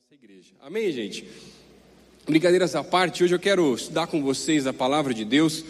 nossa igreja. Amém, gente? Brincadeiras à parte, hoje eu quero estudar com vocês a palavra de Deus.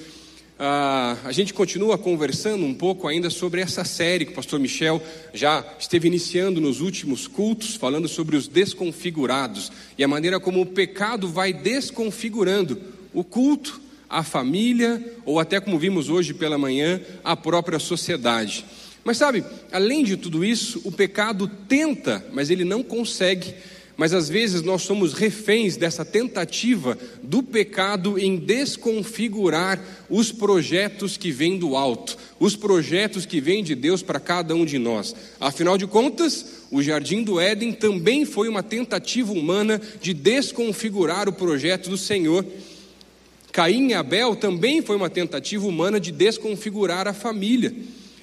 Ah, a gente continua conversando um pouco ainda sobre essa série que o pastor Michel já esteve iniciando nos últimos cultos, falando sobre os desconfigurados e a maneira como o pecado vai desconfigurando o culto, a família ou até como vimos hoje pela manhã, a própria sociedade. Mas sabe, além de tudo isso, o pecado tenta, mas ele não consegue mas às vezes nós somos reféns dessa tentativa do pecado em desconfigurar os projetos que vêm do alto, os projetos que vêm de Deus para cada um de nós. Afinal de contas, o jardim do Éden também foi uma tentativa humana de desconfigurar o projeto do Senhor. Caim e Abel também foi uma tentativa humana de desconfigurar a família.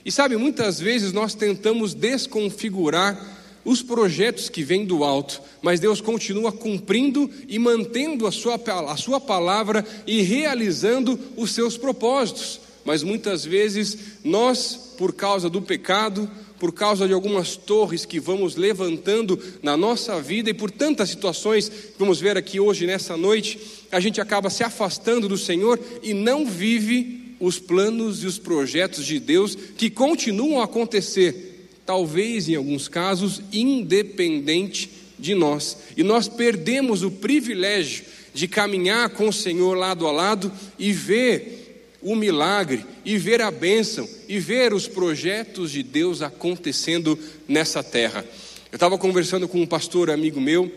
E sabe, muitas vezes nós tentamos desconfigurar os projetos que vêm do alto, mas Deus continua cumprindo e mantendo a sua, a sua palavra e realizando os seus propósitos. Mas muitas vezes nós, por causa do pecado, por causa de algumas torres que vamos levantando na nossa vida e por tantas situações que vamos ver aqui hoje nessa noite, a gente acaba se afastando do Senhor e não vive os planos e os projetos de Deus que continuam a acontecer talvez em alguns casos, independente de nós. E nós perdemos o privilégio de caminhar com o Senhor lado a lado e ver o milagre, e ver a bênção, e ver os projetos de Deus acontecendo nessa terra. Eu estava conversando com um pastor amigo meu,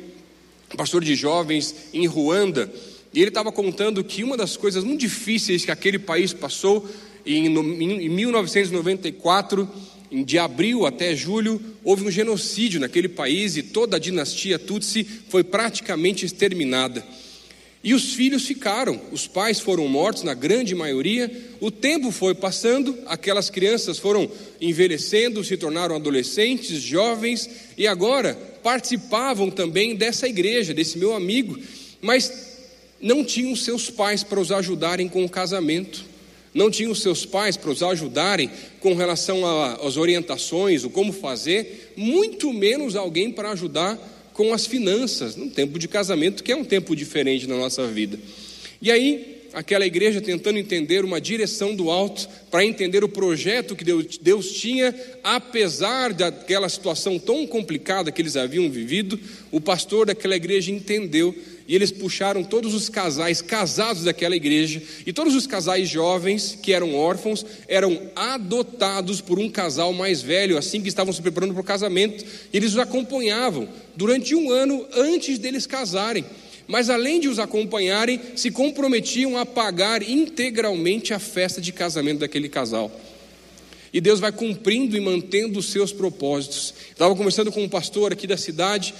um pastor de jovens em Ruanda, e ele estava contando que uma das coisas muito difíceis que aquele país passou em, em 1994 de abril até julho, houve um genocídio naquele país e toda a dinastia Tutsi foi praticamente exterminada. E os filhos ficaram, os pais foram mortos, na grande maioria. O tempo foi passando, aquelas crianças foram envelhecendo, se tornaram adolescentes, jovens, e agora participavam também dessa igreja, desse meu amigo, mas não tinham seus pais para os ajudarem com o casamento não tinham seus pais para os ajudarem com relação às orientações, o como fazer, muito menos alguém para ajudar com as finanças, num tempo de casamento que é um tempo diferente na nossa vida. E aí, aquela igreja tentando entender uma direção do alto, para entender o projeto que Deus, tinha, apesar daquela situação tão complicada que eles haviam vivido, o pastor daquela igreja entendeu e eles puxaram todos os casais casados daquela igreja, e todos os casais jovens que eram órfãos eram adotados por um casal mais velho, assim que estavam se preparando para o casamento, e eles os acompanhavam durante um ano antes deles casarem. Mas além de os acompanharem, se comprometiam a pagar integralmente a festa de casamento daquele casal. E Deus vai cumprindo e mantendo os seus propósitos. Estava conversando com um pastor aqui da cidade,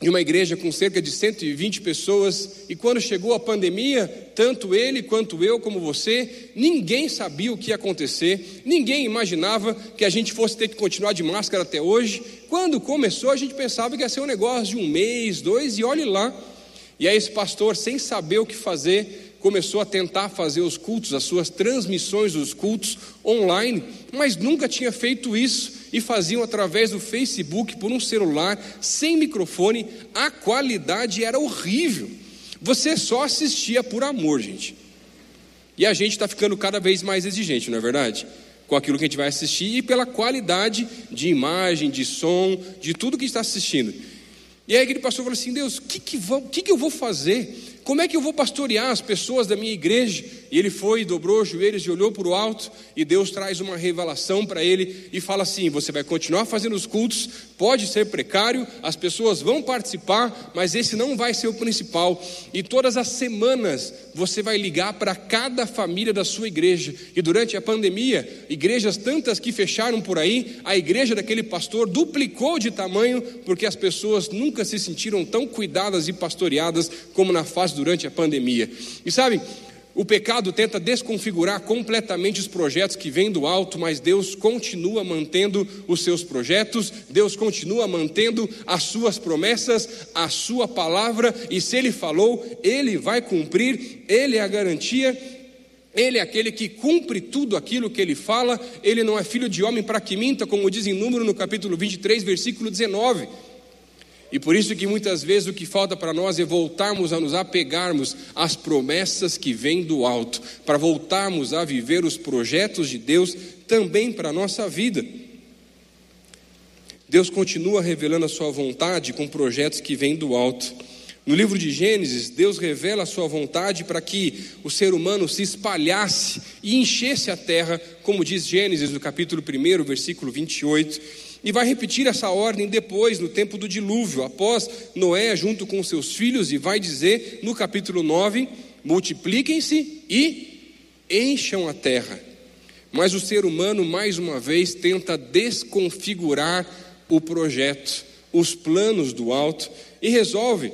de uma igreja com cerca de 120 pessoas, e quando chegou a pandemia, tanto ele quanto eu, como você, ninguém sabia o que ia acontecer, ninguém imaginava que a gente fosse ter que continuar de máscara até hoje. Quando começou, a gente pensava que ia ser um negócio de um mês, dois, e olhe lá. E aí, esse pastor, sem saber o que fazer, começou a tentar fazer os cultos, as suas transmissões dos cultos online, mas nunca tinha feito isso e faziam através do Facebook por um celular, sem microfone, a qualidade era horrível. Você só assistia por amor, gente. E a gente está ficando cada vez mais exigente, não é verdade? Com aquilo que a gente vai assistir e pela qualidade de imagem, de som, de tudo que está assistindo. E aí aquele pastor falou assim: Deus, o que, que, que, que eu vou fazer? Como é que eu vou pastorear as pessoas da minha igreja? E ele foi, dobrou os joelhos e olhou para o alto, e Deus traz uma revelação para ele e fala assim: Você vai continuar fazendo os cultos, pode ser precário, as pessoas vão participar, mas esse não vai ser o principal. E todas as semanas você vai ligar para cada família da sua igreja. E durante a pandemia, igrejas tantas que fecharam por aí, a igreja daquele pastor duplicou de tamanho, porque as pessoas nunca se sentiram tão cuidadas e pastoreadas como na fase durante a pandemia. E sabe, o pecado tenta desconfigurar completamente os projetos que vêm do alto, mas Deus continua mantendo os seus projetos, Deus continua mantendo as suas promessas, a sua palavra, e se Ele falou, Ele vai cumprir, Ele é a garantia. Ele é aquele que cumpre tudo aquilo que ele fala, ele não é filho de homem para que minta, como diz em número no capítulo 23, versículo 19. E por isso que muitas vezes o que falta para nós é voltarmos a nos apegarmos às promessas que vêm do alto, para voltarmos a viver os projetos de Deus também para a nossa vida. Deus continua revelando a sua vontade com projetos que vêm do alto. No livro de Gênesis, Deus revela a sua vontade para que o ser humano se espalhasse e enchesse a terra, como diz Gênesis no capítulo 1, versículo 28. E vai repetir essa ordem depois, no tempo do dilúvio, após Noé, junto com seus filhos, e vai dizer no capítulo 9: multipliquem-se e encham a terra. Mas o ser humano, mais uma vez, tenta desconfigurar o projeto, os planos do alto, e resolve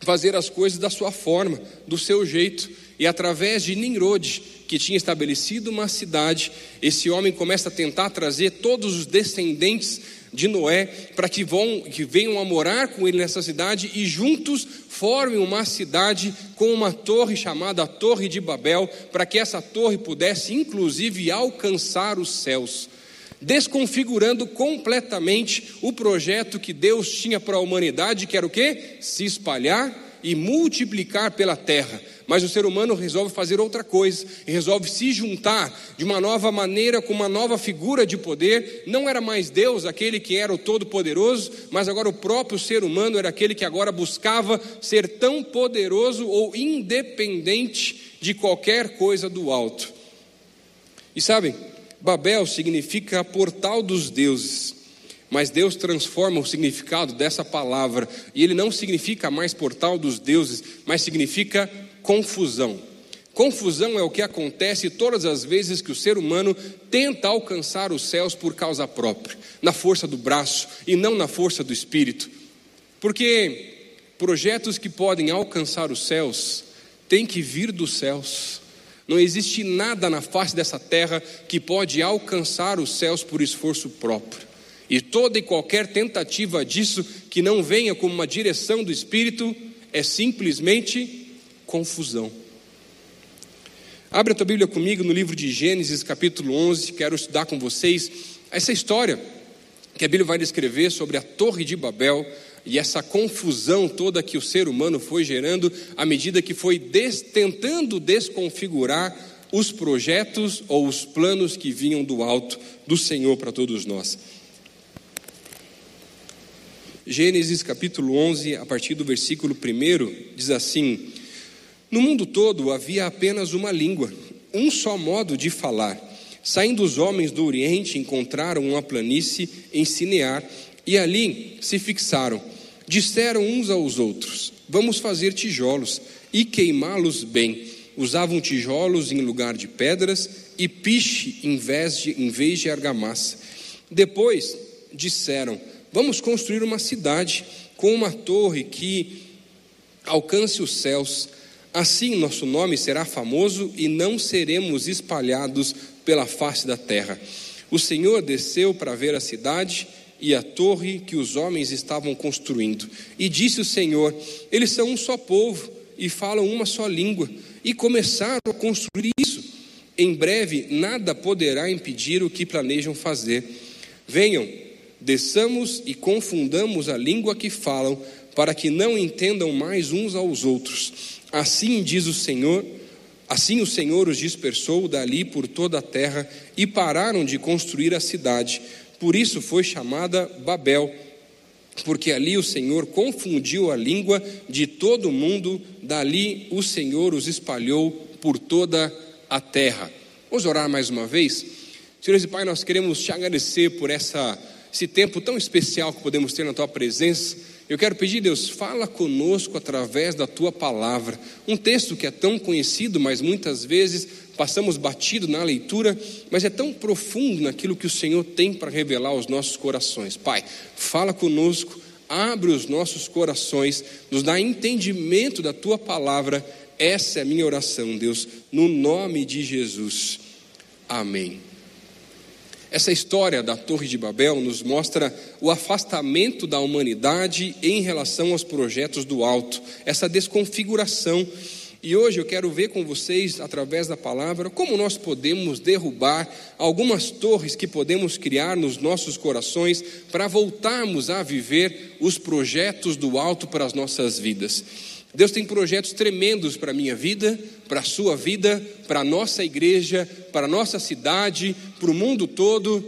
fazer as coisas da sua forma, do seu jeito. E através de Nimrod, que tinha estabelecido uma cidade, esse homem começa a tentar trazer todos os descendentes de Noé para que, vão, que venham a morar com ele nessa cidade e juntos formem uma cidade com uma torre chamada Torre de Babel, para que essa torre pudesse inclusive alcançar os céus desconfigurando completamente o projeto que Deus tinha para a humanidade, que era o quê? Se espalhar e multiplicar pela terra. Mas o ser humano resolve fazer outra coisa, resolve se juntar de uma nova maneira, com uma nova figura de poder. Não era mais Deus aquele que era o Todo-Poderoso, mas agora o próprio ser humano era aquele que agora buscava ser tão poderoso ou independente de qualquer coisa do alto. E sabem, Babel significa portal dos deuses, mas Deus transforma o significado dessa palavra e ele não significa mais portal dos deuses, mas significa confusão. Confusão é o que acontece todas as vezes que o ser humano tenta alcançar os céus por causa própria, na força do braço e não na força do espírito. Porque projetos que podem alcançar os céus têm que vir dos céus. Não existe nada na face dessa terra que pode alcançar os céus por esforço próprio. E toda e qualquer tentativa disso que não venha como uma direção do Espírito é simplesmente confusão. Abra a tua Bíblia comigo no livro de Gênesis, capítulo 11. Quero estudar com vocês essa história que a Bíblia vai descrever sobre a Torre de Babel e essa confusão toda que o ser humano foi gerando à medida que foi des, tentando desconfigurar os projetos ou os planos que vinham do alto do Senhor para todos nós. Gênesis capítulo 11, a partir do versículo 1, diz assim: No mundo todo havia apenas uma língua, um só modo de falar. Saindo os homens do Oriente, encontraram uma planície em Sinear e ali se fixaram. Disseram uns aos outros: Vamos fazer tijolos e queimá-los bem. Usavam tijolos em lugar de pedras e piche em vez de, em vez de argamassa. Depois disseram: Vamos construir uma cidade com uma torre que alcance os céus. Assim nosso nome será famoso e não seremos espalhados pela face da terra. O Senhor desceu para ver a cidade e a torre que os homens estavam construindo. E disse o Senhor: Eles são um só povo e falam uma só língua. E começaram a construir isso. Em breve, nada poderá impedir o que planejam fazer. Venham, desçamos e confundamos a língua que falam, para que não entendam mais uns aos outros. Assim diz o Senhor. Assim o Senhor os dispersou dali por toda a terra e pararam de construir a cidade por isso foi chamada Babel, porque ali o Senhor confundiu a língua de todo mundo, dali o Senhor os espalhou por toda a terra. Vamos orar mais uma vez? Senhor e Pai, nós queremos te agradecer por essa, esse tempo tão especial que podemos ter na tua presença. Eu quero pedir, Deus, fala conosco através da tua palavra. Um texto que é tão conhecido, mas muitas vezes passamos batido na leitura, mas é tão profundo naquilo que o Senhor tem para revelar aos nossos corações. Pai, fala conosco, abre os nossos corações, nos dá entendimento da tua palavra. Essa é a minha oração, Deus, no nome de Jesus. Amém. Essa história da Torre de Babel nos mostra o afastamento da humanidade em relação aos projetos do alto, essa desconfiguração E hoje eu quero ver com vocês, através da palavra, como nós podemos derrubar algumas torres que podemos criar nos nossos corações para voltarmos a viver os projetos do alto para as nossas vidas. Deus tem projetos tremendos para a minha vida, para a sua vida, para a nossa igreja, para a nossa cidade, para o mundo todo,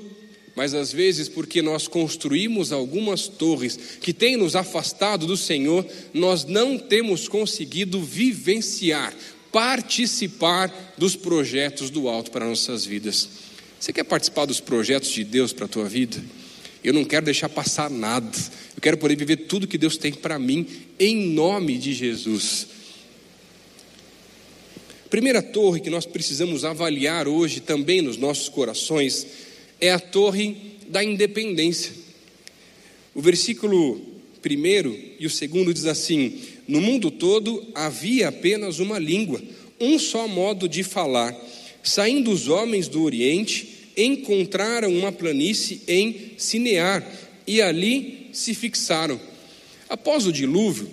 mas às vezes, porque nós construímos algumas torres que têm nos afastado do Senhor, nós não temos conseguido vivenciar, participar dos projetos do alto para nossas vidas. Você quer participar dos projetos de Deus para a tua vida? Eu não quero deixar passar nada. Eu quero poder viver tudo que Deus tem para mim, em nome de Jesus. Primeira torre que nós precisamos avaliar hoje também nos nossos corações é a torre da independência. O versículo primeiro e o segundo diz assim: No mundo todo havia apenas uma língua, um só modo de falar. Saindo os homens do Oriente, encontraram uma planície em Sinear e ali se fixaram. Após o dilúvio,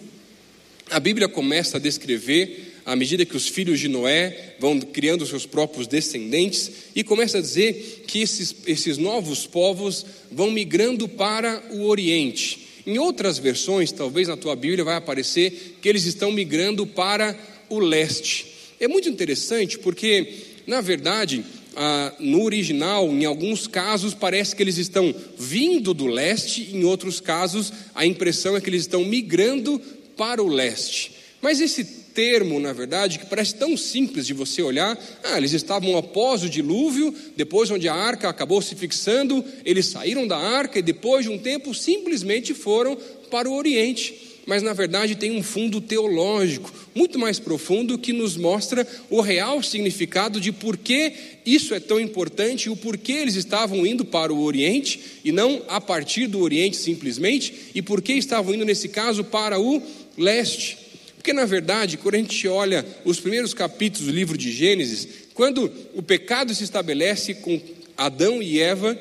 a Bíblia começa a descrever à medida que os filhos de Noé vão criando seus próprios descendentes, e começa a dizer que esses, esses novos povos vão migrando para o Oriente. Em outras versões, talvez na tua Bíblia vai aparecer que eles estão migrando para o leste. É muito interessante porque, na verdade, ah, no original, em alguns casos, parece que eles estão vindo do leste, em outros casos, a impressão é que eles estão migrando para o leste. Mas esse termo, na verdade, que parece tão simples de você olhar. Ah, eles estavam após o dilúvio, depois onde a arca acabou se fixando, eles saíram da arca e depois de um tempo simplesmente foram para o Oriente. Mas na verdade tem um fundo teológico muito mais profundo que nos mostra o real significado de por que isso é tão importante e o porquê eles estavam indo para o Oriente e não a partir do Oriente simplesmente, e por que estavam indo nesse caso para o leste. Porque, na verdade, quando a gente olha os primeiros capítulos do livro de Gênesis, quando o pecado se estabelece com Adão e Eva,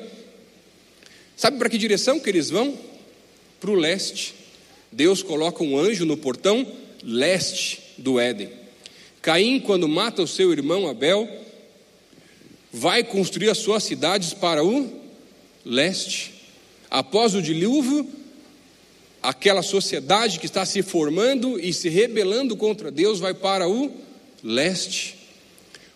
sabe para que direção que eles vão? Para o leste. Deus coloca um anjo no portão leste do Éden. Caim, quando mata o seu irmão Abel, vai construir as suas cidades para o leste. Após o dilúvio, aquela sociedade que está se formando e se rebelando contra Deus vai para o leste.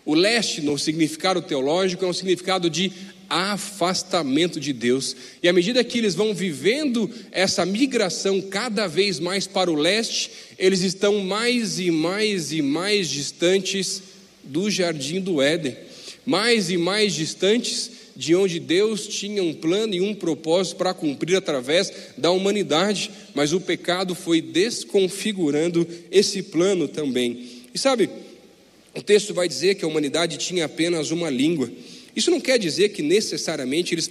O leste, no significado teológico, é um significado de afastamento de Deus. E à medida que eles vão vivendo essa migração cada vez mais para o leste, eles estão mais e mais e mais distantes do jardim do Éden, mais e mais distantes de onde Deus tinha um plano e um propósito para cumprir através da humanidade, mas o pecado foi desconfigurando esse plano também. E sabe, o texto vai dizer que a humanidade tinha apenas uma língua. Isso não quer dizer que necessariamente eles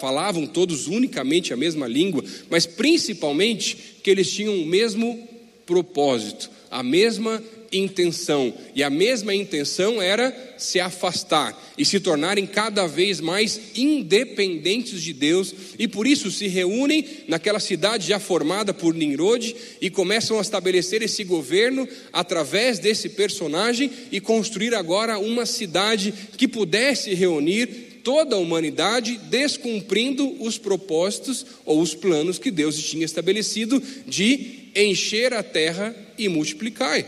falavam todos unicamente a mesma língua, mas principalmente que eles tinham o mesmo propósito, a mesma intenção. E a mesma intenção era se afastar e se tornarem cada vez mais independentes de Deus, e por isso se reúnem naquela cidade já formada por Nimrod e começam a estabelecer esse governo através desse personagem e construir agora uma cidade que pudesse reunir toda a humanidade, descumprindo os propósitos ou os planos que Deus tinha estabelecido de encher a terra e multiplicar.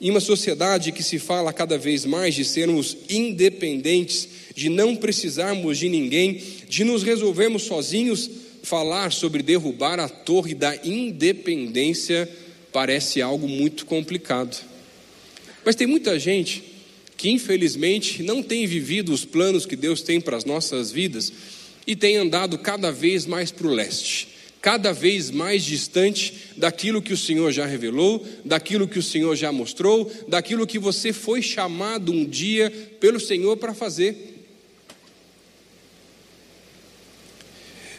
Em uma sociedade que se fala cada vez mais de sermos independentes, de não precisarmos de ninguém, de nos resolvermos sozinhos, falar sobre derrubar a torre da independência parece algo muito complicado. Mas tem muita gente que, infelizmente, não tem vivido os planos que Deus tem para as nossas vidas e tem andado cada vez mais para o leste cada vez mais distante daquilo que o Senhor já revelou, daquilo que o Senhor já mostrou, daquilo que você foi chamado um dia pelo Senhor para fazer.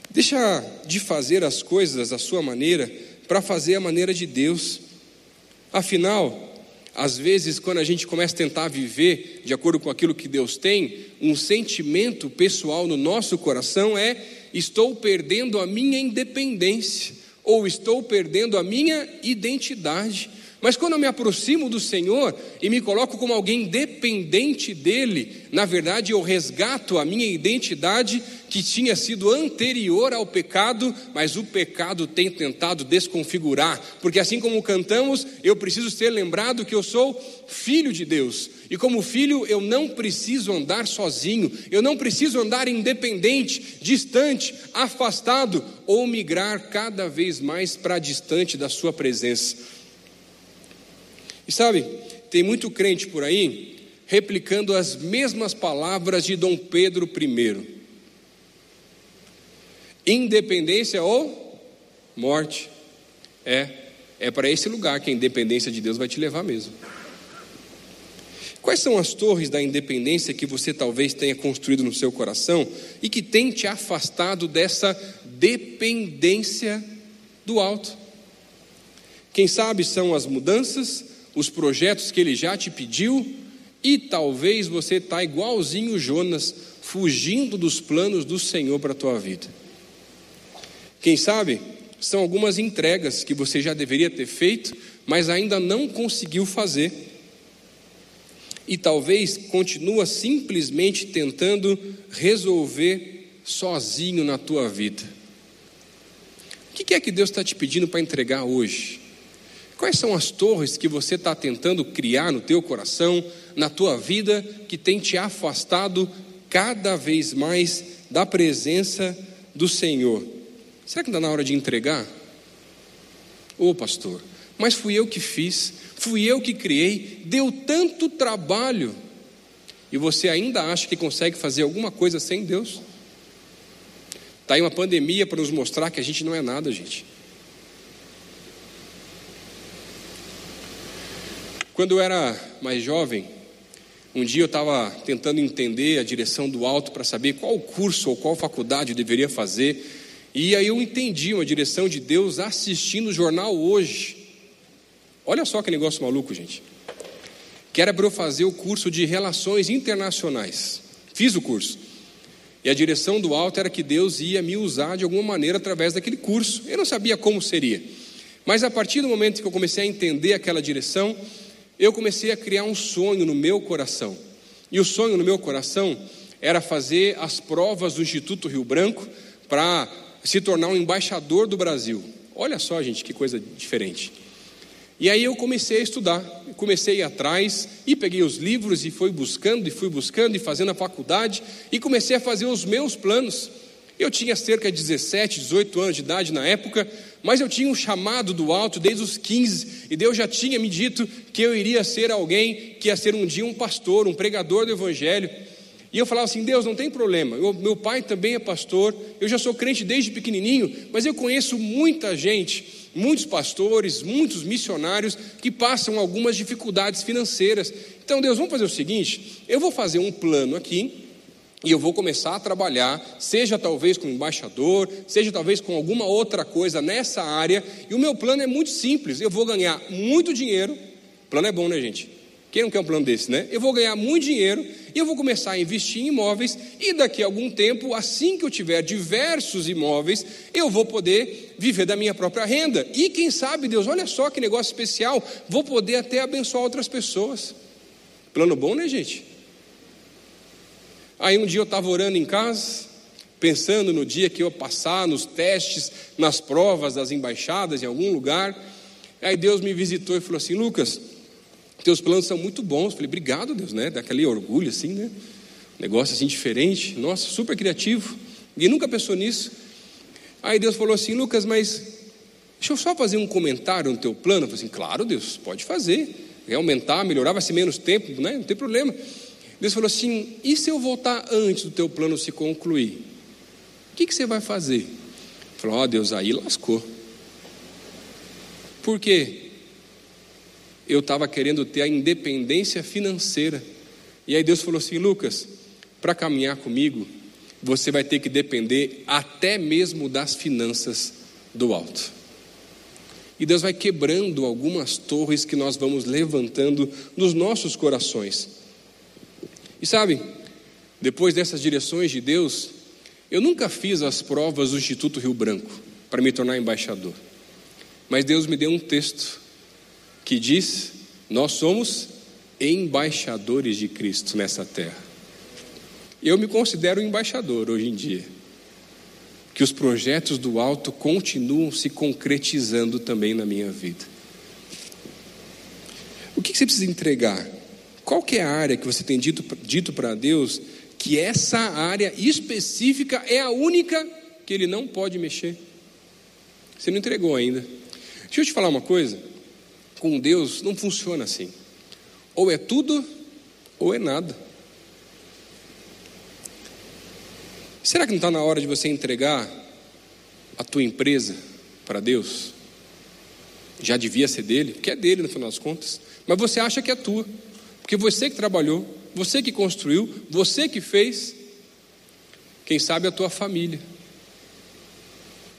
Deixa de fazer as coisas à sua maneira para fazer a maneira de Deus. Afinal, às vezes, quando a gente começa a tentar viver de acordo com aquilo que Deus tem, um sentimento pessoal no nosso coração é estou perdendo a minha independência ou estou perdendo a minha identidade. Mas quando eu me aproximo do Senhor e me coloco como alguém dependente dEle, na verdade eu resgato a minha identidade que tinha sido anterior ao pecado, mas o pecado tem tentado desconfigurar, porque assim como cantamos, eu preciso ser lembrado que eu sou filho de Deus, e como filho eu não preciso andar sozinho, eu não preciso andar independente, distante, afastado ou migrar cada vez mais para distante da Sua presença. E sabe, tem muito crente por aí replicando as mesmas palavras de Dom Pedro I. Independência ou morte. É, é para esse lugar que a independência de Deus vai te levar mesmo. Quais são as torres da independência que você talvez tenha construído no seu coração e que tem te afastado dessa dependência do alto? Quem sabe são as mudanças, os projetos que ele já te pediu, e talvez você está igualzinho Jonas, fugindo dos planos do Senhor para a tua vida. Quem sabe são algumas entregas que você já deveria ter feito, mas ainda não conseguiu fazer. E talvez continua simplesmente tentando resolver sozinho na tua vida. O que é que Deus está te pedindo para entregar hoje? Quais são as torres que você está tentando criar no teu coração, na tua vida, que tem te afastado cada vez mais da presença do Senhor? Será que está na hora de entregar? Ô oh, pastor, mas fui eu que fiz, fui eu que criei, deu tanto trabalho, e você ainda acha que consegue fazer alguma coisa sem Deus? Está aí uma pandemia para nos mostrar que a gente não é nada, gente. Quando eu era mais jovem, um dia eu estava tentando entender a direção do alto para saber qual curso ou qual faculdade eu deveria fazer. E aí eu entendi uma direção de Deus assistindo o jornal hoje. Olha só que negócio maluco, gente. Que era para eu fazer o curso de Relações Internacionais. Fiz o curso. E a direção do alto era que Deus ia me usar de alguma maneira através daquele curso. Eu não sabia como seria. Mas a partir do momento que eu comecei a entender aquela direção, eu comecei a criar um sonho no meu coração. E o sonho no meu coração era fazer as provas do Instituto Rio Branco para se tornar um embaixador do Brasil. Olha só, gente, que coisa diferente. E aí eu comecei a estudar, comecei atrás e peguei os livros e fui buscando e fui buscando e fazendo a faculdade e comecei a fazer os meus planos. Eu tinha cerca de 17, 18 anos de idade na época, mas eu tinha um chamado do alto desde os 15, e Deus já tinha me dito que eu iria ser alguém que ia ser um dia um pastor, um pregador do Evangelho. E eu falava assim: Deus, não tem problema, eu, meu pai também é pastor, eu já sou crente desde pequenininho, mas eu conheço muita gente, muitos pastores, muitos missionários que passam algumas dificuldades financeiras. Então, Deus, vamos fazer o seguinte: eu vou fazer um plano aqui e eu vou começar a trabalhar, seja talvez como embaixador, seja talvez com alguma outra coisa nessa área. E o meu plano é muito simples: eu vou ganhar muito dinheiro. Plano é bom, né, gente? Quem não quer um plano desse, né? Eu vou ganhar muito dinheiro e eu vou começar a investir em imóveis. E daqui a algum tempo, assim que eu tiver diversos imóveis, eu vou poder viver da minha própria renda. E quem sabe, Deus, olha só que negócio especial, vou poder até abençoar outras pessoas. Plano bom, né, gente? Aí um dia eu estava orando em casa, pensando no dia que eu passar nos testes, nas provas das embaixadas em algum lugar. Aí Deus me visitou e falou assim: Lucas, teus planos são muito bons. Eu falei, obrigado, Deus, né? Daquele orgulho assim, né? Negócio assim diferente, nossa, super criativo. E nunca pensou nisso. Aí Deus falou assim: Lucas, mas deixa eu só fazer um comentário no teu plano. Eu falei assim: claro, Deus, pode fazer. Quer aumentar, melhorar, vai ser menos tempo, né? Não tem problema. Deus falou assim: e se eu voltar antes do teu plano se concluir? O que, que você vai fazer? Ele falou: ó oh, Deus, aí lascou. Por quê? Eu estava querendo ter a independência financeira. E aí Deus falou assim: Lucas, para caminhar comigo, você vai ter que depender até mesmo das finanças do alto. E Deus vai quebrando algumas torres que nós vamos levantando nos nossos corações. E sabe, depois dessas direções de Deus, eu nunca fiz as provas do Instituto Rio Branco para me tornar embaixador. Mas Deus me deu um texto que diz: Nós somos embaixadores de Cristo nessa terra. Eu me considero embaixador hoje em dia. Que os projetos do alto continuam se concretizando também na minha vida. O que você precisa entregar? Qual que é a área que você tem dito, dito para Deus que essa área específica é a única que Ele não pode mexer? Você não entregou ainda. Deixa eu te falar uma coisa. Com Deus não funciona assim. Ou é tudo, ou é nada. Será que não está na hora de você entregar a tua empresa para Deus? Já devia ser dele, porque é dele no final das contas. Mas você acha que é tua, porque você que trabalhou, você que construiu, você que fez. Quem sabe a tua família.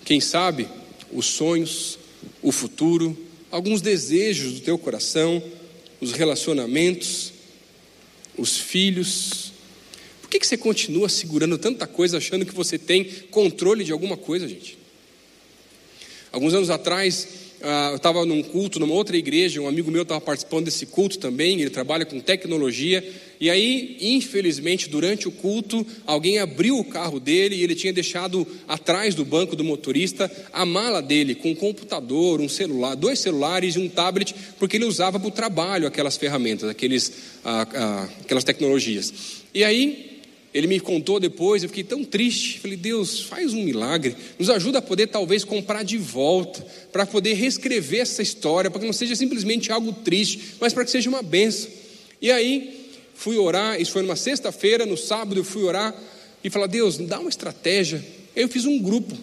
Quem sabe os sonhos, o futuro, alguns desejos do teu coração, os relacionamentos, os filhos. Por que, que você continua segurando tanta coisa, achando que você tem controle de alguma coisa, gente? Alguns anos atrás, eu estava num culto, numa outra igreja, um amigo meu estava participando desse culto também, ele trabalha com tecnologia, e aí, infelizmente, durante o culto, alguém abriu o carro dele e ele tinha deixado atrás do banco do motorista a mala dele com um computador, um celular, dois celulares e um tablet, porque ele usava para o trabalho aquelas ferramentas, aqueles, ah, ah, aquelas tecnologias. E aí, ele me contou depois, eu fiquei tão triste. Falei, Deus, faz um milagre, nos ajuda a poder talvez comprar de volta, para poder reescrever essa história, para que não seja simplesmente algo triste, mas para que seja uma benção. E aí, fui orar, isso foi numa sexta-feira, no sábado eu fui orar e falar, Deus, dá uma estratégia. Eu fiz um grupo,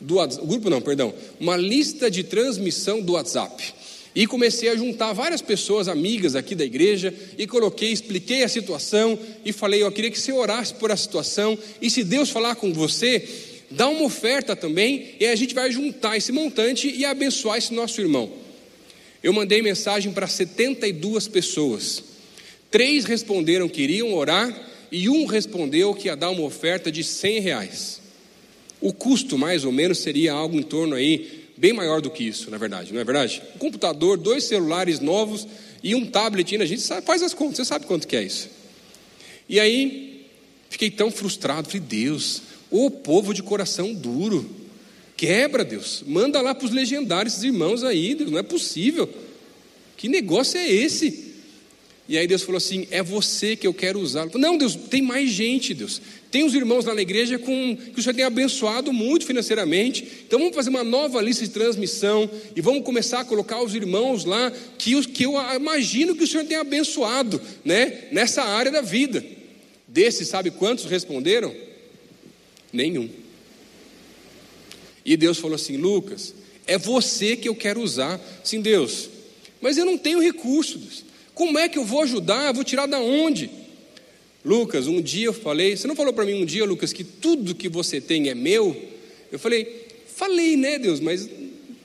do grupo não, perdão, uma lista de transmissão do WhatsApp. E comecei a juntar várias pessoas amigas aqui da igreja e coloquei, expliquei a situação e falei: eu queria que você orasse por a situação e se Deus falar com você, dá uma oferta também e a gente vai juntar esse montante e abençoar esse nosso irmão. Eu mandei mensagem para 72 pessoas. Três responderam que iriam orar e um respondeu que ia dar uma oferta de 100 reais. O custo, mais ou menos, seria algo em torno aí bem maior do que isso, na verdade, não é verdade? Um computador, dois celulares novos e um tablet, a gente sabe, faz as contas, você sabe quanto que é isso. E aí, fiquei tão frustrado, falei, Deus, o povo de coração duro, quebra, Deus, manda lá para os legendários, esses irmãos aí, Deus, não é possível. Que negócio é esse? E aí Deus falou assim: é você que eu quero usar. Não, Deus, tem mais gente, Deus. Tem os irmãos lá na igreja com, que o Senhor tem abençoado muito financeiramente. Então vamos fazer uma nova lista de transmissão e vamos começar a colocar os irmãos lá que, que eu imagino que o Senhor tem abençoado né, nessa área da vida. Desses, sabe quantos responderam? Nenhum. E Deus falou assim: Lucas, é você que eu quero usar. Sim, Deus, mas eu não tenho recursos. Como é que eu vou ajudar? Eu vou tirar da onde? Lucas, um dia eu falei, você não falou para mim um dia, Lucas, que tudo que você tem é meu? Eu falei, falei, né, Deus, mas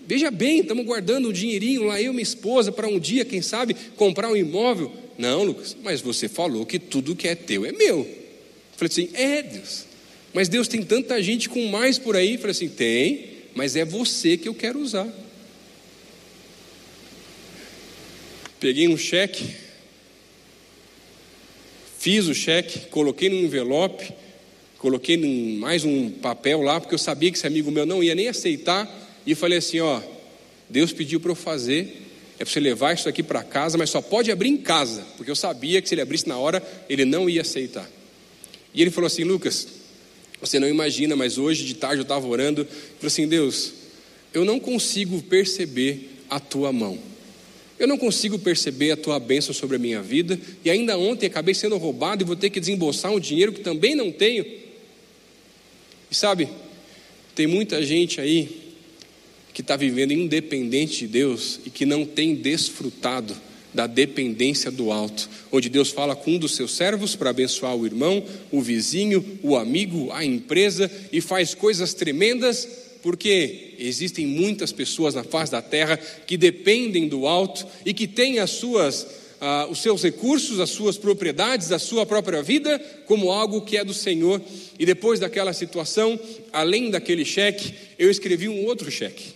veja bem, estamos guardando um dinheirinho lá, eu e minha esposa, para um dia, quem sabe, comprar um imóvel. Não, Lucas, mas você falou que tudo que é teu é meu. Eu falei assim, é, Deus, mas Deus tem tanta gente com mais por aí. Eu falei assim, tem, mas é você que eu quero usar. Peguei um cheque, fiz o cheque, coloquei num envelope, coloquei num, mais um papel lá, porque eu sabia que esse amigo meu não ia nem aceitar, e falei assim: ó, Deus pediu para eu fazer, é para você levar isso aqui para casa, mas só pode abrir em casa, porque eu sabia que se ele abrisse na hora, ele não ia aceitar. E ele falou assim: Lucas, você não imagina, mas hoje de tarde eu estava orando, falei assim: Deus, eu não consigo perceber a tua mão. Eu não consigo perceber a tua bênção sobre a minha vida, e ainda ontem acabei sendo roubado e vou ter que desembolsar um dinheiro que também não tenho. E sabe, tem muita gente aí que está vivendo independente de Deus e que não tem desfrutado da dependência do alto, onde Deus fala com um dos seus servos para abençoar o irmão, o vizinho, o amigo, a empresa e faz coisas tremendas porque existem muitas pessoas na face da terra que dependem do alto e que têm as suas, ah, os seus recursos, as suas propriedades, a sua própria vida como algo que é do Senhor. E depois daquela situação, além daquele cheque, eu escrevi um outro cheque.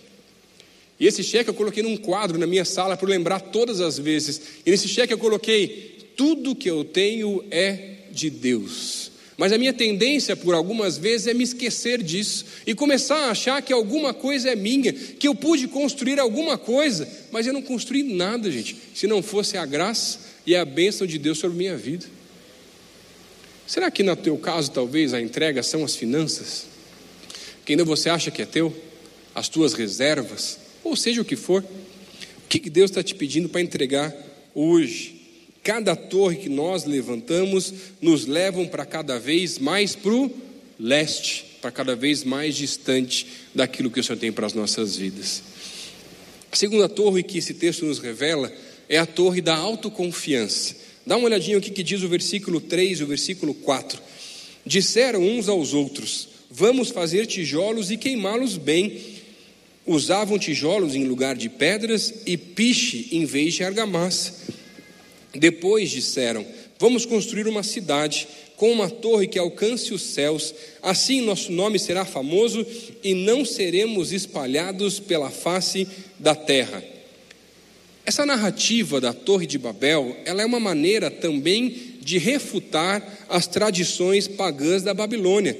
E esse cheque eu coloquei num quadro na minha sala para lembrar todas as vezes. E nesse cheque eu coloquei: tudo que eu tenho é de Deus. Mas a minha tendência, por algumas vezes, é me esquecer disso e começar a achar que alguma coisa é minha, que eu pude construir alguma coisa, mas eu não construí nada, gente, se não fosse a graça e a bênção de Deus sobre minha vida. Será que no teu caso, talvez, a entrega são as finanças? Que ainda você acha que é teu? As tuas reservas? Ou seja o que for. O que Deus está te pedindo para entregar hoje? Cada torre que nós levantamos nos levam para cada vez mais para o leste, para cada vez mais distante daquilo que o Senhor tem para as nossas vidas. A segunda torre que esse texto nos revela é a torre da autoconfiança. Dá uma olhadinha o que diz o versículo 3 e o versículo 4. Disseram uns aos outros: Vamos fazer tijolos e queimá-los bem. Usavam tijolos em lugar de pedras e piche em vez de argamassa. Depois disseram: Vamos construir uma cidade com uma torre que alcance os céus, assim nosso nome será famoso e não seremos espalhados pela face da terra. Essa narrativa da Torre de Babel, ela é uma maneira também de refutar as tradições pagãs da Babilônia.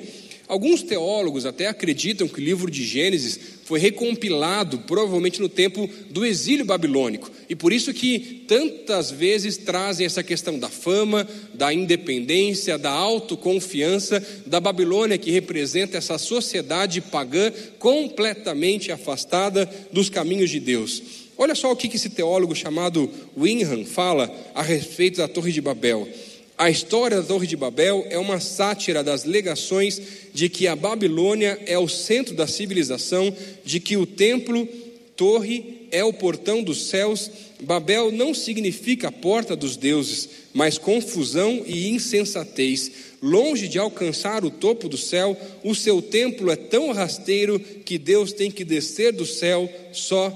Alguns teólogos até acreditam que o livro de Gênesis foi recompilado provavelmente no tempo do exílio babilônico. E por isso que tantas vezes trazem essa questão da fama, da independência, da autoconfiança da Babilônia, que representa essa sociedade pagã completamente afastada dos caminhos de Deus. Olha só o que esse teólogo chamado Winham fala a respeito da Torre de Babel. A história da Torre de Babel é uma sátira das legações de que a Babilônia é o centro da civilização, de que o templo, torre, é o portão dos céus. Babel não significa porta dos deuses, mas confusão e insensatez. Longe de alcançar o topo do céu, o seu templo é tão rasteiro que Deus tem que descer do céu só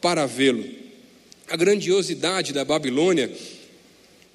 para vê-lo. A grandiosidade da Babilônia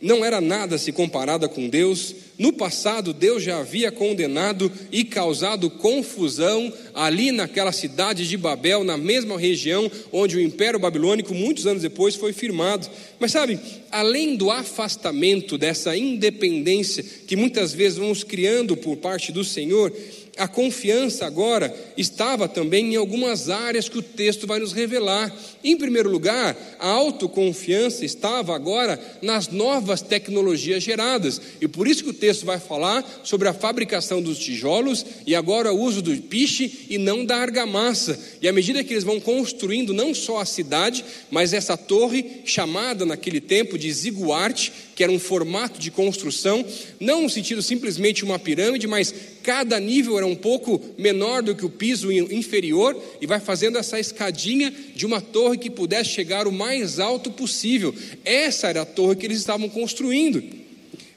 não era nada se comparada com Deus. No passado, Deus já havia condenado e causado confusão ali naquela cidade de Babel, na mesma região onde o Império Babilônico, muitos anos depois, foi firmado. Mas sabe, além do afastamento dessa independência que muitas vezes vamos criando por parte do Senhor, a confiança agora estava também em algumas áreas que o texto vai nos revelar. Em primeiro lugar, a autoconfiança estava agora nas novas tecnologias geradas, e por isso que o texto vai falar sobre a fabricação dos tijolos e agora o uso do piche e não da argamassa. E à medida que eles vão construindo não só a cidade, mas essa torre chamada naquele tempo de ziguarte, que era um formato de construção, não no sentido simplesmente uma pirâmide, mas cada nível era um pouco menor do que o piso inferior, e vai fazendo essa escadinha de uma torre que pudesse chegar o mais alto possível. Essa era a torre que eles estavam construindo.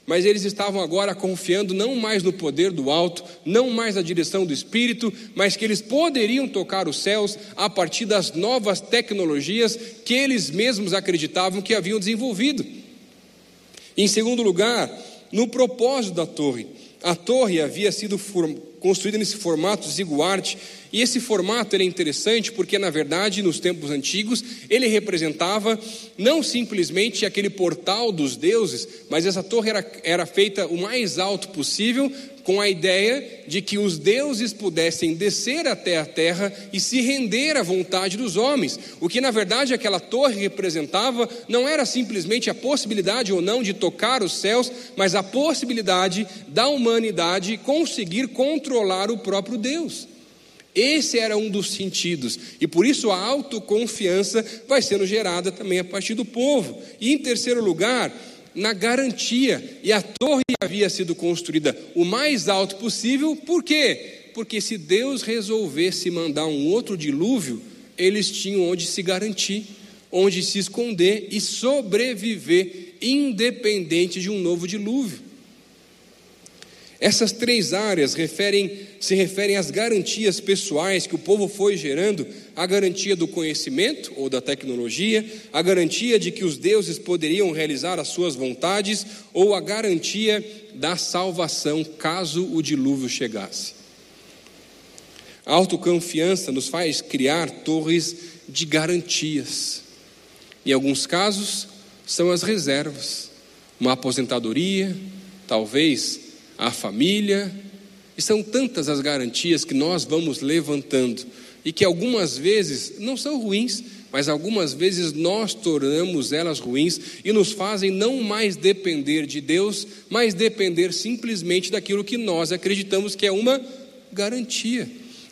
Mas eles estavam agora confiando não mais no poder do alto, não mais na direção do Espírito, mas que eles poderiam tocar os céus a partir das novas tecnologias que eles mesmos acreditavam que haviam desenvolvido. Em segundo lugar, no propósito da torre. A torre havia sido construída nesse formato ziguarte, e esse formato era interessante porque, na verdade, nos tempos antigos, ele representava não simplesmente aquele portal dos deuses, mas essa torre era, era feita o mais alto possível com a ideia de que os deuses pudessem descer até a terra e se render à vontade dos homens. O que na verdade aquela torre representava não era simplesmente a possibilidade ou não de tocar os céus, mas a possibilidade da humanidade conseguir controlar o próprio Deus. Esse era um dos sentidos, e por isso a autoconfiança vai sendo gerada também a partir do povo. E em terceiro lugar, na garantia, e a torre havia sido construída o mais alto possível, por quê? Porque se Deus resolvesse mandar um outro dilúvio, eles tinham onde se garantir, onde se esconder e sobreviver, independente de um novo dilúvio. Essas três áreas referem, se referem às garantias pessoais que o povo foi gerando: a garantia do conhecimento ou da tecnologia, a garantia de que os deuses poderiam realizar as suas vontades, ou a garantia da salvação caso o dilúvio chegasse. A autoconfiança nos faz criar torres de garantias. Em alguns casos, são as reservas, uma aposentadoria, talvez a família, e são tantas as garantias que nós vamos levantando e que algumas vezes não são ruins, mas algumas vezes nós tornamos elas ruins e nos fazem não mais depender de Deus, mas depender simplesmente daquilo que nós acreditamos que é uma garantia.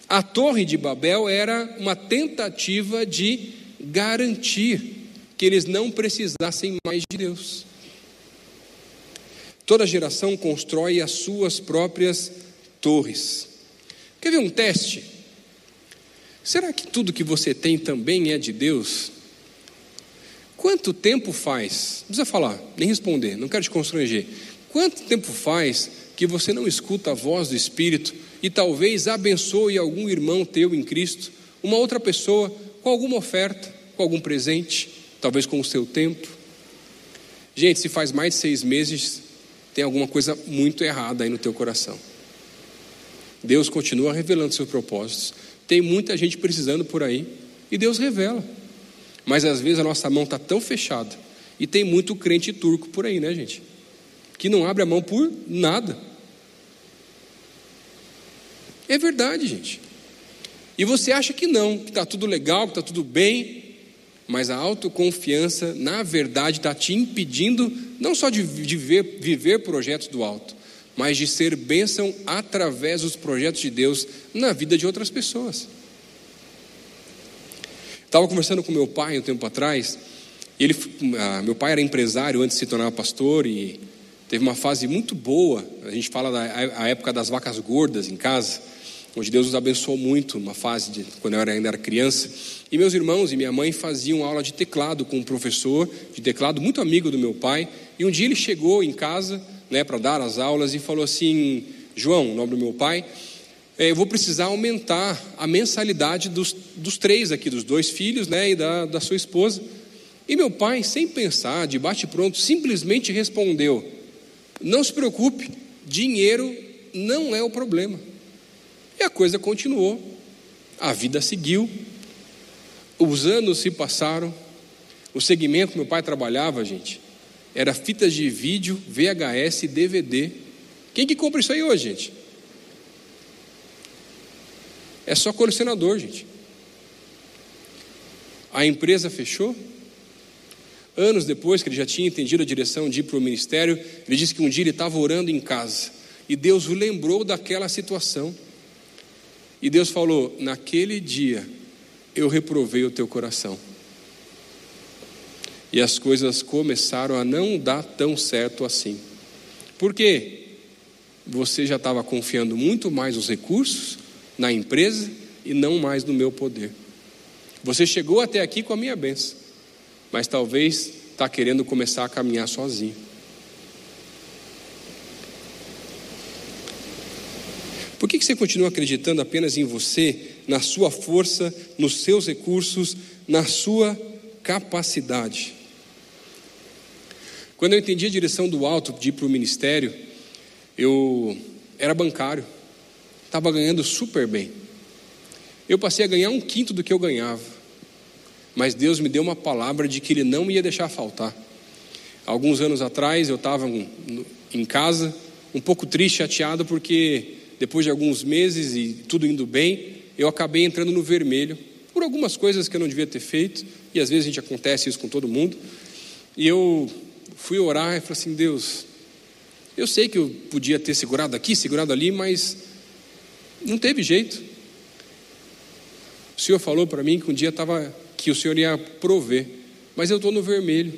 A Torre de Babel era uma tentativa de garantir que eles não precisassem mais de Deus. Toda geração constrói as suas próprias torres. Quer ver um teste? Será que tudo que você tem também é de Deus? Quanto tempo faz? Não precisa falar, nem responder, não quero te constranger. Quanto tempo faz que você não escuta a voz do Espírito e talvez abençoe algum irmão teu em Cristo, uma outra pessoa, com alguma oferta, com algum presente, talvez com o seu tempo? Gente, se faz mais de seis meses, tem alguma coisa muito errada aí no teu coração. Deus continua revelando seus propósitos. Tem muita gente precisando por aí e Deus revela. Mas às vezes a nossa mão está tão fechada e tem muito crente turco por aí, né, gente? Que não abre a mão por nada. É verdade, gente. E você acha que não, que está tudo legal, que está tudo bem, mas a autoconfiança, na verdade, está te impedindo não só de, de ver, viver projetos do alto, mas de ser bênção através dos projetos de Deus na vida de outras pessoas. Estava conversando com meu pai um tempo atrás, ele, ah, meu pai era empresário antes de se tornar pastor e teve uma fase muito boa. A gente fala da a época das vacas gordas em casa, onde Deus nos abençoou muito, uma fase de quando eu ainda era criança. E meus irmãos e minha mãe faziam aula de teclado com um professor de teclado muito amigo do meu pai. E um dia ele chegou em casa né, para dar as aulas e falou assim: João, nome do meu pai, é, eu vou precisar aumentar a mensalidade dos, dos três aqui, dos dois filhos né, e da, da sua esposa. E meu pai, sem pensar, de bate-pronto, simplesmente respondeu: Não se preocupe, dinheiro não é o problema. E a coisa continuou, a vida seguiu, os anos se passaram, o segmento que meu pai trabalhava, gente, era fitas de vídeo, VHS DVD. Quem que compra isso aí hoje, gente? É só colecionador, gente. A empresa fechou. Anos depois que ele já tinha entendido a direção de ir para o ministério, ele disse que um dia ele estava orando em casa e Deus o lembrou daquela situação. E Deus falou: Naquele dia eu reprovei o teu coração e as coisas começaram a não dar tão certo assim. Por quê? Você já estava confiando muito mais nos recursos, na empresa e não mais no meu poder. Você chegou até aqui com a minha benção, mas talvez está querendo começar a caminhar sozinho. Que você continua acreditando apenas em você, na sua força, nos seus recursos, na sua capacidade? Quando eu entendi a direção do alto de ir para o ministério, eu era bancário, estava ganhando super bem. Eu passei a ganhar um quinto do que eu ganhava, mas Deus me deu uma palavra de que Ele não ia deixar faltar. Alguns anos atrás eu estava em casa, um pouco triste, chateado, porque depois de alguns meses e tudo indo bem, eu acabei entrando no vermelho por algumas coisas que eu não devia ter feito, e às vezes a gente acontece isso com todo mundo. E eu fui orar e falei assim: Deus, eu sei que eu podia ter segurado aqui, segurado ali, mas não teve jeito. O Senhor falou para mim que um dia estava que o Senhor ia prover, mas eu estou no vermelho.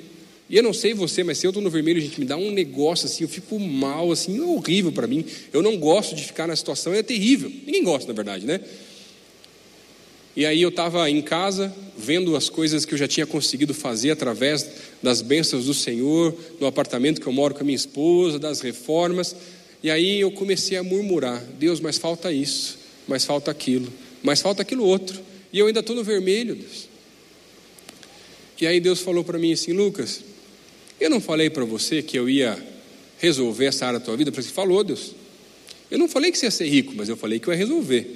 E eu não sei você, mas se eu estou no vermelho, gente me dá um negócio assim, eu fico mal, assim, é horrível para mim. Eu não gosto de ficar na situação, é terrível. Ninguém gosta, na verdade, né? E aí eu estava em casa, vendo as coisas que eu já tinha conseguido fazer através das bênçãos do Senhor, no apartamento que eu moro com a minha esposa, das reformas. E aí eu comecei a murmurar: Deus, mas falta isso, mas falta aquilo, mas falta aquilo outro. E eu ainda estou no vermelho, Deus. E aí Deus falou para mim assim: Lucas, eu não falei para você que eu ia resolver essa área da tua vida? Eu falei: Falou, Deus. Eu não falei que você ia ser rico, mas eu falei que eu ia resolver.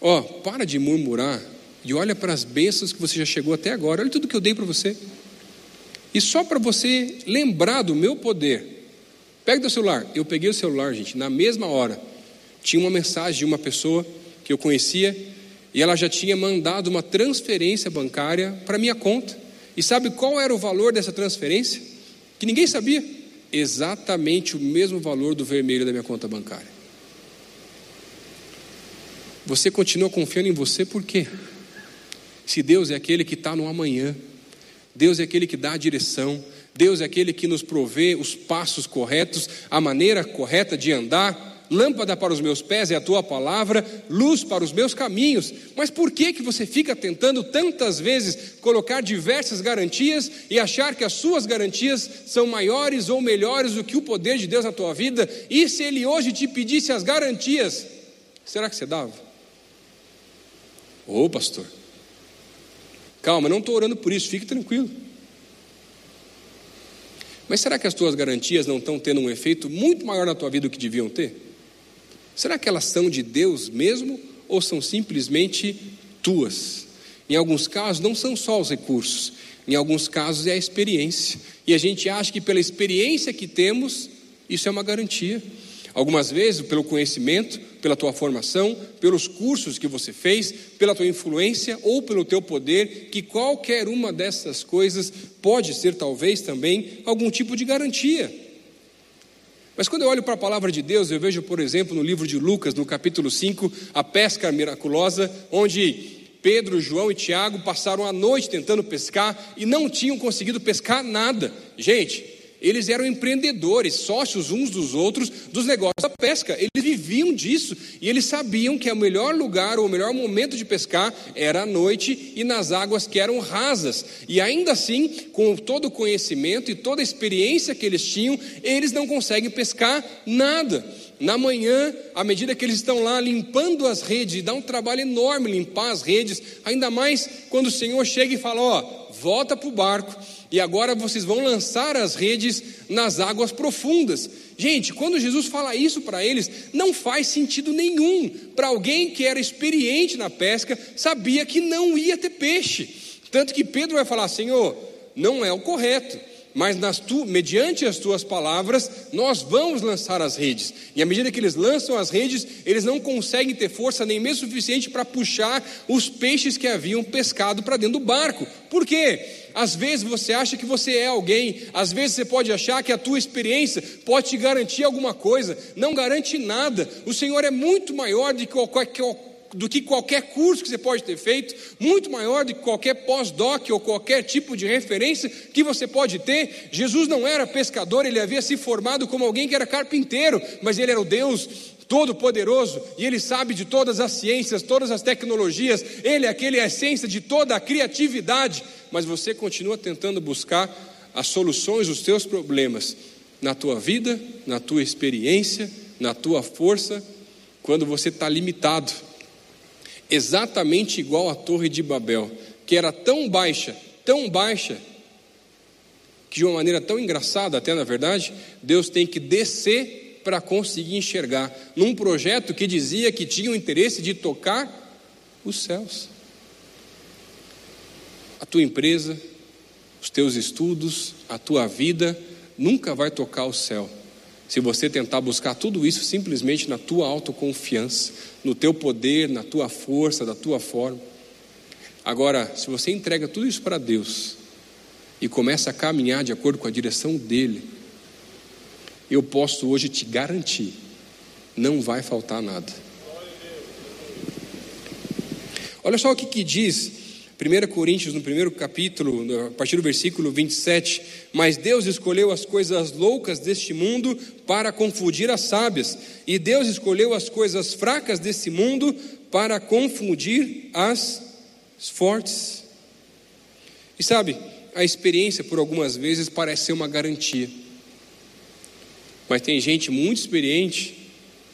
Ó, para de murmurar e olha para as bênçãos que você já chegou até agora. Olha tudo que eu dei para você. E só para você lembrar do meu poder, pega o celular. Eu peguei o celular, gente, na mesma hora. Tinha uma mensagem de uma pessoa que eu conhecia e ela já tinha mandado uma transferência bancária para minha conta. E sabe qual era o valor dessa transferência? Que ninguém sabia. Exatamente o mesmo valor do vermelho da minha conta bancária. Você continua confiando em você por quê? Se Deus é aquele que está no amanhã, Deus é aquele que dá a direção, Deus é aquele que nos provê os passos corretos, a maneira correta de andar, lâmpada para os meus pés é a tua palavra, luz para os meus caminhos. Mas por que que você fica tentando tantas vezes colocar diversas garantias e achar que as suas garantias são maiores ou melhores do que o poder de Deus na tua vida? E se ele hoje te pedisse as garantias, será que você dava? Ô, oh, pastor. Calma, não estou orando por isso, fique tranquilo. Mas será que as tuas garantias não estão tendo um efeito muito maior na tua vida do que deviam ter? Será que elas são de Deus mesmo ou são simplesmente tuas? Em alguns casos, não são só os recursos, em alguns casos é a experiência. E a gente acha que pela experiência que temos, isso é uma garantia. Algumas vezes, pelo conhecimento, pela tua formação, pelos cursos que você fez, pela tua influência ou pelo teu poder, que qualquer uma dessas coisas pode ser talvez também algum tipo de garantia. Mas quando eu olho para a palavra de Deus, eu vejo, por exemplo, no livro de Lucas, no capítulo 5, a pesca miraculosa, onde Pedro, João e Tiago passaram a noite tentando pescar e não tinham conseguido pescar nada. Gente, eles eram empreendedores, sócios uns dos outros dos negócios da pesca. Eles viviam disso e eles sabiam que o melhor lugar ou o melhor momento de pescar era à noite e nas águas que eram rasas. E ainda assim, com todo o conhecimento e toda a experiência que eles tinham, eles não conseguem pescar nada. Na manhã, à medida que eles estão lá limpando as redes, dá um trabalho enorme limpar as redes, ainda mais quando o Senhor chega e fala: Ó, volta para o barco e agora vocês vão lançar as redes nas águas profundas. Gente, quando Jesus fala isso para eles, não faz sentido nenhum. Para alguém que era experiente na pesca, sabia que não ia ter peixe. Tanto que Pedro vai falar: Senhor, não é o correto mas tu, mediante as tuas palavras, nós vamos lançar as redes. E à medida que eles lançam as redes, eles não conseguem ter força nem mesmo suficiente para puxar os peixes que haviam pescado para dentro do barco. Por quê? Às vezes você acha que você é alguém, às vezes você pode achar que a tua experiência pode te garantir alguma coisa, não garante nada. O Senhor é muito maior do que qualquer, do que qualquer curso que você pode ter feito, muito maior do que qualquer pós-doc ou qualquer tipo de referência que você pode ter. Jesus não era pescador, ele havia se formado como alguém que era carpinteiro, mas ele era o Deus Todo-Poderoso e Ele sabe de todas as ciências, todas as tecnologias, Ele é aquele a essência de toda a criatividade, mas você continua tentando buscar as soluções dos teus problemas na tua vida, na tua experiência, na tua força, quando você está limitado. Exatamente igual à Torre de Babel, que era tão baixa, tão baixa, que de uma maneira tão engraçada, até na verdade, Deus tem que descer para conseguir enxergar, num projeto que dizia que tinha o interesse de tocar os céus. A tua empresa, os teus estudos, a tua vida nunca vai tocar o céu se você tentar buscar tudo isso simplesmente na tua autoconfiança, no teu poder, na tua força, da tua forma. Agora, se você entrega tudo isso para Deus e começa a caminhar de acordo com a direção dele, eu posso hoje te garantir, não vai faltar nada. Olha só o que, que diz 1 Coríntios, no primeiro capítulo, a partir do versículo 27, mas Deus escolheu as coisas loucas deste mundo para confundir as sábias, e Deus escolheu as coisas fracas desse mundo para confundir as fortes. E sabe, a experiência por algumas vezes parece ser uma garantia, mas tem gente muito experiente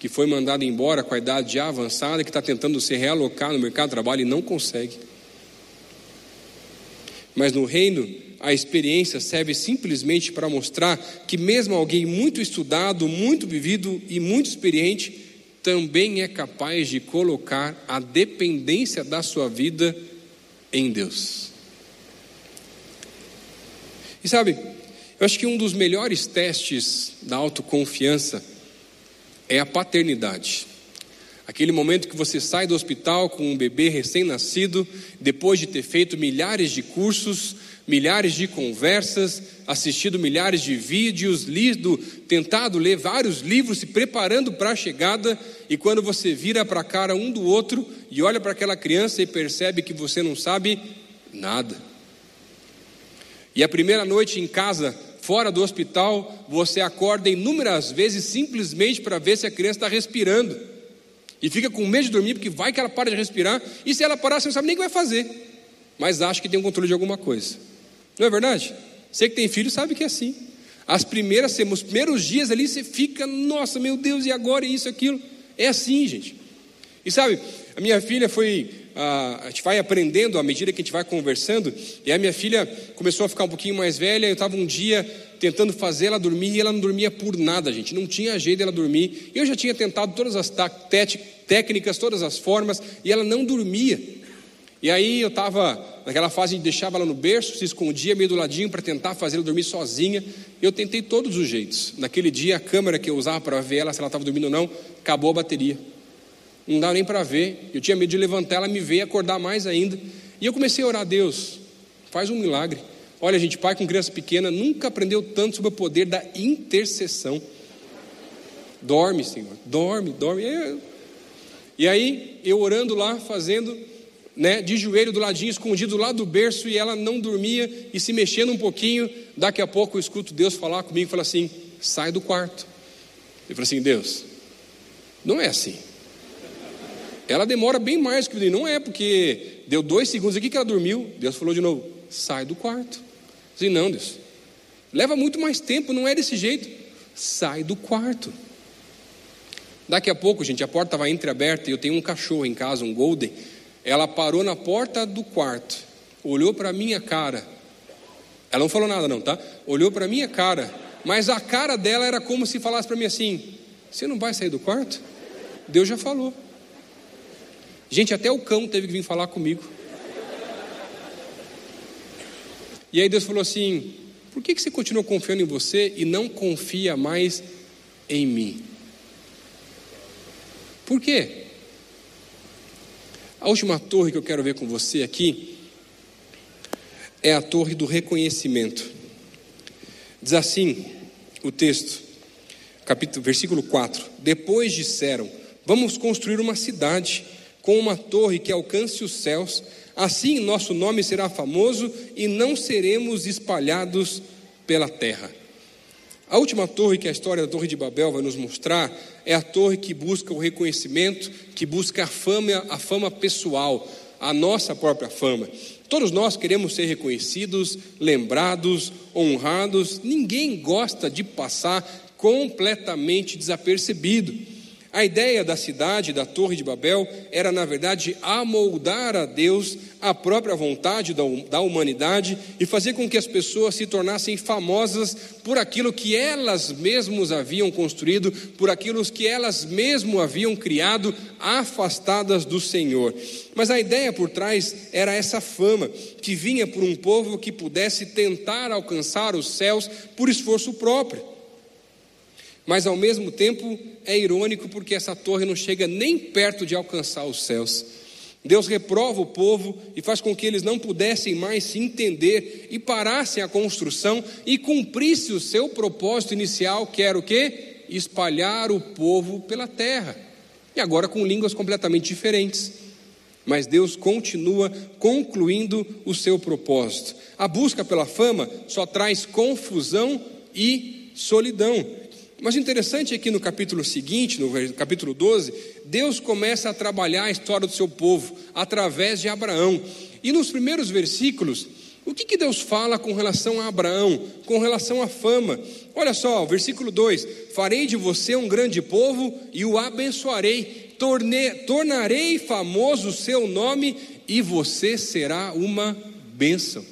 que foi mandada embora com a idade já avançada, que está tentando se realocar no mercado de trabalho e não consegue. Mas no reino, a experiência serve simplesmente para mostrar que, mesmo alguém muito estudado, muito vivido e muito experiente, também é capaz de colocar a dependência da sua vida em Deus. E sabe, eu acho que um dos melhores testes da autoconfiança é a paternidade. Aquele momento que você sai do hospital com um bebê recém-nascido, depois de ter feito milhares de cursos, milhares de conversas, assistido milhares de vídeos, lido, tentado ler vários livros, se preparando para a chegada, e quando você vira para a cara um do outro e olha para aquela criança e percebe que você não sabe nada. E a primeira noite em casa, fora do hospital, você acorda inúmeras vezes simplesmente para ver se a criança está respirando. E fica com medo de dormir, porque vai que ela para de respirar, e se ela parar, você não sabe nem o que vai fazer, mas acha que tem um controle de alguma coisa. Não é verdade? Você que tem filho sabe que é assim. As primeiras os primeiros dias ali, você fica, nossa, meu Deus, e agora isso, aquilo. É assim, gente. E sabe, a minha filha foi. A, gente vai aprendendo à medida que a gente vai conversando, e a minha filha começou a ficar um pouquinho mais velha. Eu estava um dia tentando fazer ela dormir e ela não dormia por nada, gente. Não tinha jeito dela dormir. Eu já tinha tentado todas as técnicas, todas as formas, e ela não dormia. E aí eu estava naquela fase de deixava ela no berço, se escondia meio do ladinho para tentar fazer ela dormir sozinha. Eu tentei todos os jeitos. Naquele dia a câmera que eu usava para ver ela se ela estava dormindo ou não, acabou a bateria. Não dava nem para ver. Eu tinha medo de levantar ela, me ver e acordar mais ainda. E eu comecei a orar a Deus. Faz um milagre. Olha, gente, pai com criança pequena nunca aprendeu tanto sobre o poder da intercessão. Dorme, Senhor, dorme, dorme. E aí, eu orando lá, fazendo, né, de joelho do ladinho, escondido lá do berço, e ela não dormia e se mexendo um pouquinho. Daqui a pouco eu escuto Deus falar comigo e falar assim: sai do quarto. Eu falei assim: Deus, não é assim. Ela demora bem mais que eu não é porque deu dois segundos aqui que ela dormiu. Deus falou de novo: sai do quarto. Falei, não, Deus, leva muito mais tempo, não é desse jeito. Sai do quarto. Daqui a pouco, gente, a porta estava entreaberta e eu tenho um cachorro em casa, um golden. Ela parou na porta do quarto, olhou para a minha cara. Ela não falou nada, não, tá? Olhou para a minha cara, mas a cara dela era como se falasse para mim assim: Você não vai sair do quarto? Deus já falou. Gente, até o cão teve que vir falar comigo. E aí Deus falou assim: Por que, você continua confiando em você e não confia mais em mim? Por quê? A última torre que eu quero ver com você aqui é a torre do reconhecimento. Diz assim o texto, capítulo, versículo 4: Depois disseram: Vamos construir uma cidade com uma torre que alcance os céus, assim nosso nome será famoso e não seremos espalhados pela terra. A última torre que a história da Torre de Babel vai nos mostrar é a torre que busca o reconhecimento, que busca a fama, a fama pessoal, a nossa própria fama. Todos nós queremos ser reconhecidos, lembrados, honrados. Ninguém gosta de passar completamente desapercebido. A ideia da cidade, da Torre de Babel, era, na verdade, amoldar a Deus a própria vontade da humanidade e fazer com que as pessoas se tornassem famosas por aquilo que elas mesmas haviam construído, por aquilo que elas mesmas haviam criado, afastadas do Senhor. Mas a ideia por trás era essa fama que vinha por um povo que pudesse tentar alcançar os céus por esforço próprio. Mas ao mesmo tempo é irônico porque essa torre não chega nem perto de alcançar os céus. Deus reprova o povo e faz com que eles não pudessem mais se entender e parassem a construção e cumprisse o seu propósito inicial, que era o quê? Espalhar o povo pela terra. E agora com línguas completamente diferentes. Mas Deus continua concluindo o seu propósito. A busca pela fama só traz confusão e solidão. Mas o interessante é que no capítulo seguinte, no capítulo 12, Deus começa a trabalhar a história do seu povo através de Abraão. E nos primeiros versículos, o que, que Deus fala com relação a Abraão, com relação à fama? Olha só, versículo 2: Farei de você um grande povo e o abençoarei, torne, tornarei famoso o seu nome e você será uma bênção.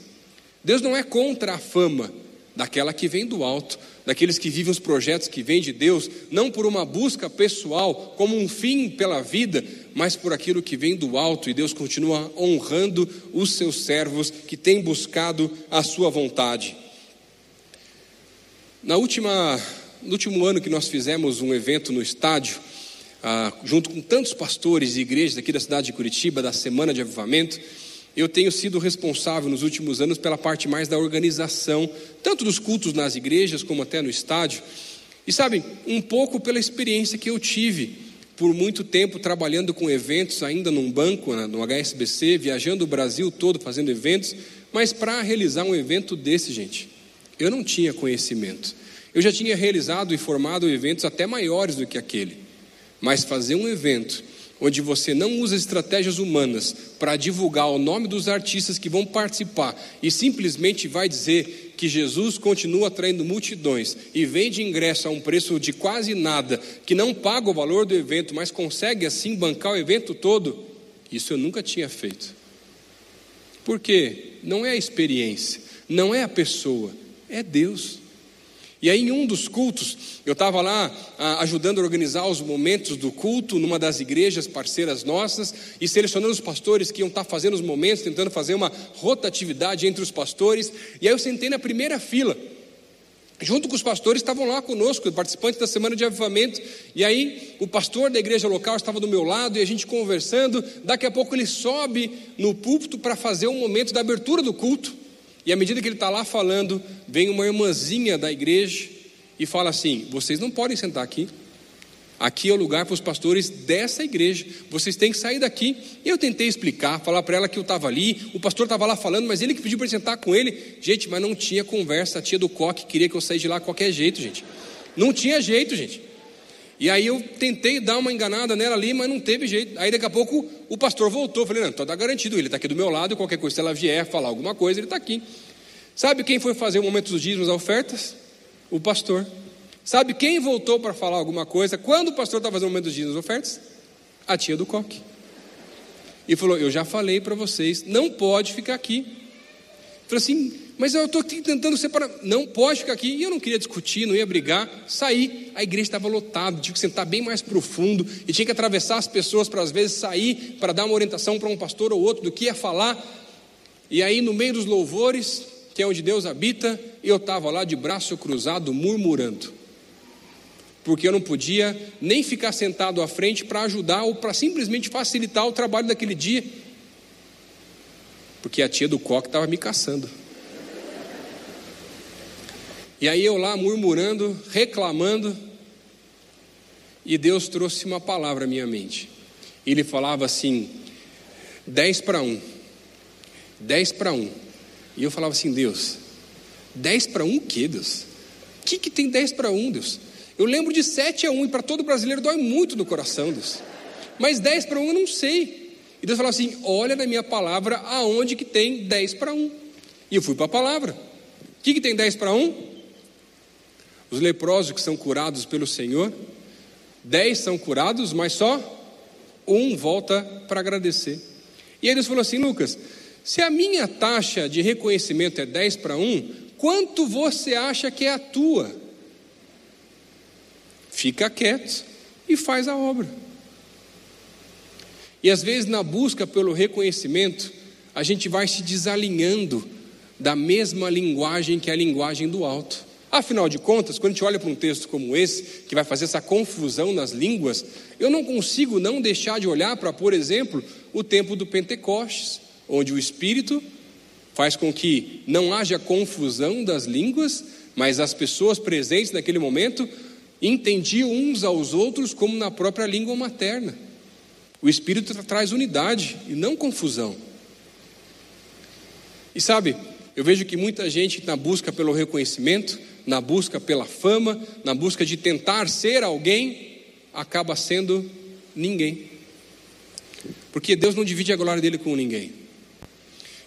Deus não é contra a fama, daquela que vem do alto, daqueles que vivem os projetos que vêm de Deus, não por uma busca pessoal, como um fim pela vida, mas por aquilo que vem do alto, e Deus continua honrando os seus servos que têm buscado a sua vontade. Na última, no último ano que nós fizemos um evento no estádio, ah, junto com tantos pastores e igrejas aqui da cidade de Curitiba, da Semana de Avivamento, eu tenho sido responsável nos últimos anos pela parte mais da organização, tanto dos cultos nas igrejas como até no estádio. E sabem, um pouco pela experiência que eu tive por muito tempo trabalhando com eventos, ainda num banco, no HSBC, viajando o Brasil todo fazendo eventos, mas para realizar um evento desse, gente, eu não tinha conhecimento. Eu já tinha realizado e formado eventos até maiores do que aquele, mas fazer um evento onde você não usa estratégias humanas para divulgar o nome dos artistas que vão participar e simplesmente vai dizer que Jesus continua atraindo multidões e vende ingresso a um preço de quase nada, que não paga o valor do evento, mas consegue assim bancar o evento todo, isso eu nunca tinha feito. Por quê? Não é a experiência, não é a pessoa, é Deus. E aí, em um dos cultos, eu estava lá ah, ajudando a organizar os momentos do culto numa das igrejas parceiras nossas e selecionando os pastores que iam estar tá fazendo os momentos, tentando fazer uma rotatividade entre os pastores. E aí, eu sentei na primeira fila. Junto com os pastores estavam lá conosco, participantes da semana de avivamento. E aí, o pastor da igreja local estava do meu lado e a gente conversando. Daqui a pouco ele sobe no púlpito para fazer o momento da abertura do culto. E à medida que ele está lá falando, vem uma irmãzinha da igreja e fala assim: vocês não podem sentar aqui. Aqui é o lugar para os pastores dessa igreja. Vocês têm que sair daqui. Eu tentei explicar, falar para ela que eu estava ali. O pastor estava lá falando, mas ele que pediu para sentar com ele. Gente, mas não tinha conversa. A tia do coque queria que eu saísse de lá qualquer jeito, gente. Não tinha jeito, gente. E aí eu tentei dar uma enganada nela ali, mas não teve jeito. Aí daqui a pouco o pastor voltou. Falei, não, então está garantido, ele está aqui do meu lado, qualquer coisa, se ela vier falar alguma coisa, ele está aqui. Sabe quem foi fazer o momento dos dízimos ofertas? O pastor. Sabe quem voltou para falar alguma coisa quando o pastor estava fazendo o momento dos dízimos ofertas? A tia do coque. E falou: Eu já falei para vocês, não pode ficar aqui. Falou assim, mas eu estou tentando separar. Não pode ficar aqui. E eu não queria discutir, não ia brigar. Saí. A igreja estava lotada, tinha que sentar bem mais profundo. E tinha que atravessar as pessoas para, às vezes, sair para dar uma orientação para um pastor ou outro do que ia falar. E aí, no meio dos louvores, que é onde Deus habita, eu estava lá de braço cruzado, murmurando. Porque eu não podia nem ficar sentado à frente para ajudar ou para simplesmente facilitar o trabalho daquele dia. Porque a tia do coque estava me caçando. E aí eu lá murmurando, reclamando, e Deus trouxe uma palavra à minha mente. Ele falava assim: dez para um, dez para um. E eu falava assim: Deus, dez para um o que, Deus? O que, que tem dez para um, Deus? Eu lembro de sete a um, e para todo brasileiro dói muito no coração, Deus. Mas dez para um eu não sei. E Deus falava assim: olha na minha palavra aonde que tem dez para um. E eu fui para a palavra. O que, que tem dez para um? Os leprosos que são curados pelo Senhor, dez são curados, mas só um volta para agradecer. E aí Deus falou assim: Lucas, se a minha taxa de reconhecimento é 10 para 1, quanto você acha que é a tua? Fica quieto e faz a obra. E às vezes, na busca pelo reconhecimento, a gente vai se desalinhando da mesma linguagem que é a linguagem do alto. Afinal de contas, quando a gente olha para um texto como esse, que vai fazer essa confusão nas línguas, eu não consigo não deixar de olhar para, por exemplo, o tempo do Pentecostes, onde o Espírito faz com que não haja confusão das línguas, mas as pessoas presentes naquele momento entendiam uns aos outros como na própria língua materna. O Espírito traz unidade e não confusão. E sabe, eu vejo que muita gente, na busca pelo reconhecimento, na busca pela fama, na busca de tentar ser alguém, acaba sendo ninguém. Porque Deus não divide a glória dele com ninguém.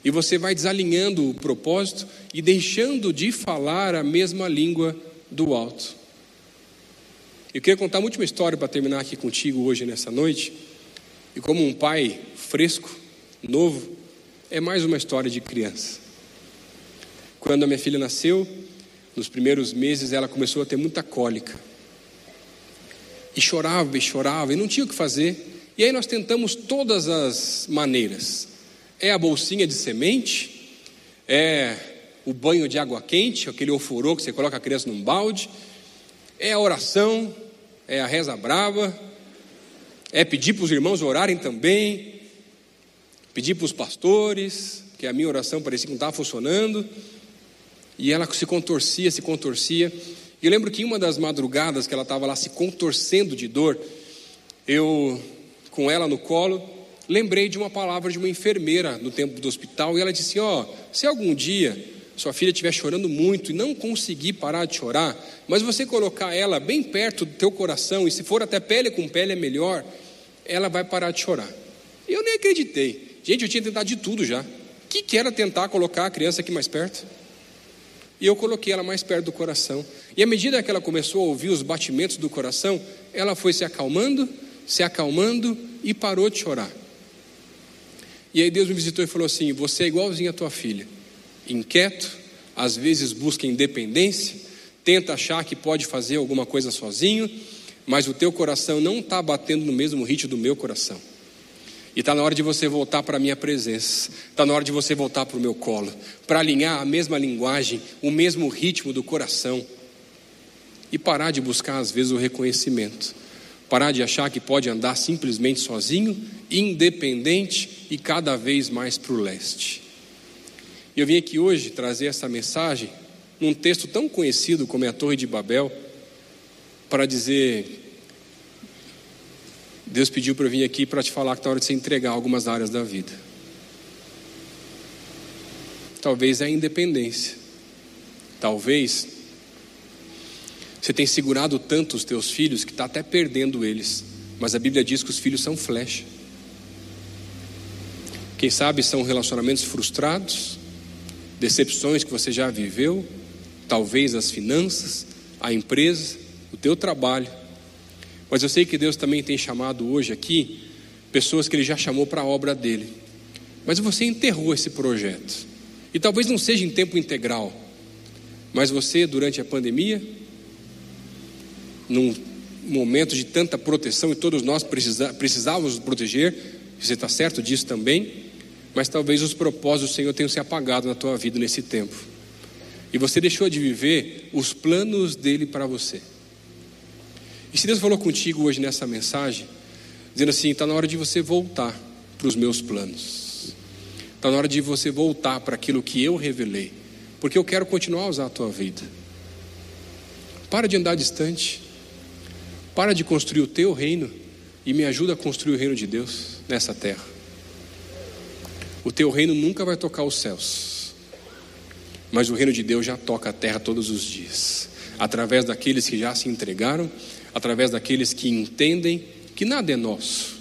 E você vai desalinhando o propósito e deixando de falar a mesma língua do alto. Eu queria contar uma última história para terminar aqui contigo hoje, nessa noite. E como um pai fresco, novo, é mais uma história de criança. Quando a minha filha nasceu, nos primeiros meses ela começou a ter muita cólica. E chorava e chorava e não tinha o que fazer. E aí nós tentamos todas as maneiras. É a bolsinha de semente, é o banho de água quente, aquele ofurô que você coloca a criança num balde, é a oração, é a reza brava, é pedir para os irmãos orarem também, pedir para os pastores, que a minha oração parecia que não estava funcionando, e ela se contorcia, se contorcia. E eu lembro que em uma das madrugadas que ela estava lá se contorcendo de dor, eu, com ela no colo, lembrei de uma palavra de uma enfermeira no tempo do hospital, e ela disse: Ó, oh, se algum dia sua filha estiver chorando muito e não conseguir parar de chorar, mas você colocar ela bem perto do teu coração, e se for até pele com pele é melhor, ela vai parar de chorar. Eu nem acreditei. Gente, eu tinha tentado de tudo já. O que, que era tentar colocar a criança aqui mais perto? E eu coloquei ela mais perto do coração. E à medida que ela começou a ouvir os batimentos do coração, ela foi se acalmando, se acalmando e parou de chorar. E aí Deus me visitou e falou assim: Você é igualzinho a tua filha inquieto, às vezes busca independência, tenta achar que pode fazer alguma coisa sozinho, mas o teu coração não está batendo no mesmo ritmo do meu coração. E está na hora de você voltar para a minha presença, está na hora de você voltar para o meu colo, para alinhar a mesma linguagem, o mesmo ritmo do coração. E parar de buscar, às vezes, o reconhecimento. Parar de achar que pode andar simplesmente sozinho, independente e cada vez mais para o leste. E eu vim aqui hoje trazer essa mensagem num texto tão conhecido como é a Torre de Babel, para dizer: Deus pediu para eu vir aqui para te falar que está hora de você entregar algumas áreas da vida. Talvez é a independência. Talvez você tenha segurado tanto os teus filhos que está até perdendo eles. Mas a Bíblia diz que os filhos são flecha. Quem sabe são relacionamentos frustrados, decepções que você já viveu, talvez as finanças, a empresa, o teu trabalho. Mas eu sei que Deus também tem chamado hoje aqui pessoas que Ele já chamou para a obra dele. Mas você enterrou esse projeto. E talvez não seja em tempo integral, mas você, durante a pandemia, num momento de tanta proteção, e todos nós precisávamos proteger, você está certo disso também, mas talvez os propósitos do Senhor tenham se apagado na tua vida nesse tempo. E você deixou de viver os planos dele para você. E se Deus falou contigo hoje nessa mensagem, dizendo assim: está na hora de você voltar para os meus planos, está na hora de você voltar para aquilo que eu revelei, porque eu quero continuar a usar a tua vida. Para de andar distante, para de construir o teu reino e me ajuda a construir o reino de Deus nessa terra. O teu reino nunca vai tocar os céus, mas o reino de Deus já toca a terra todos os dias, através daqueles que já se entregaram, através daqueles que entendem que nada é nosso.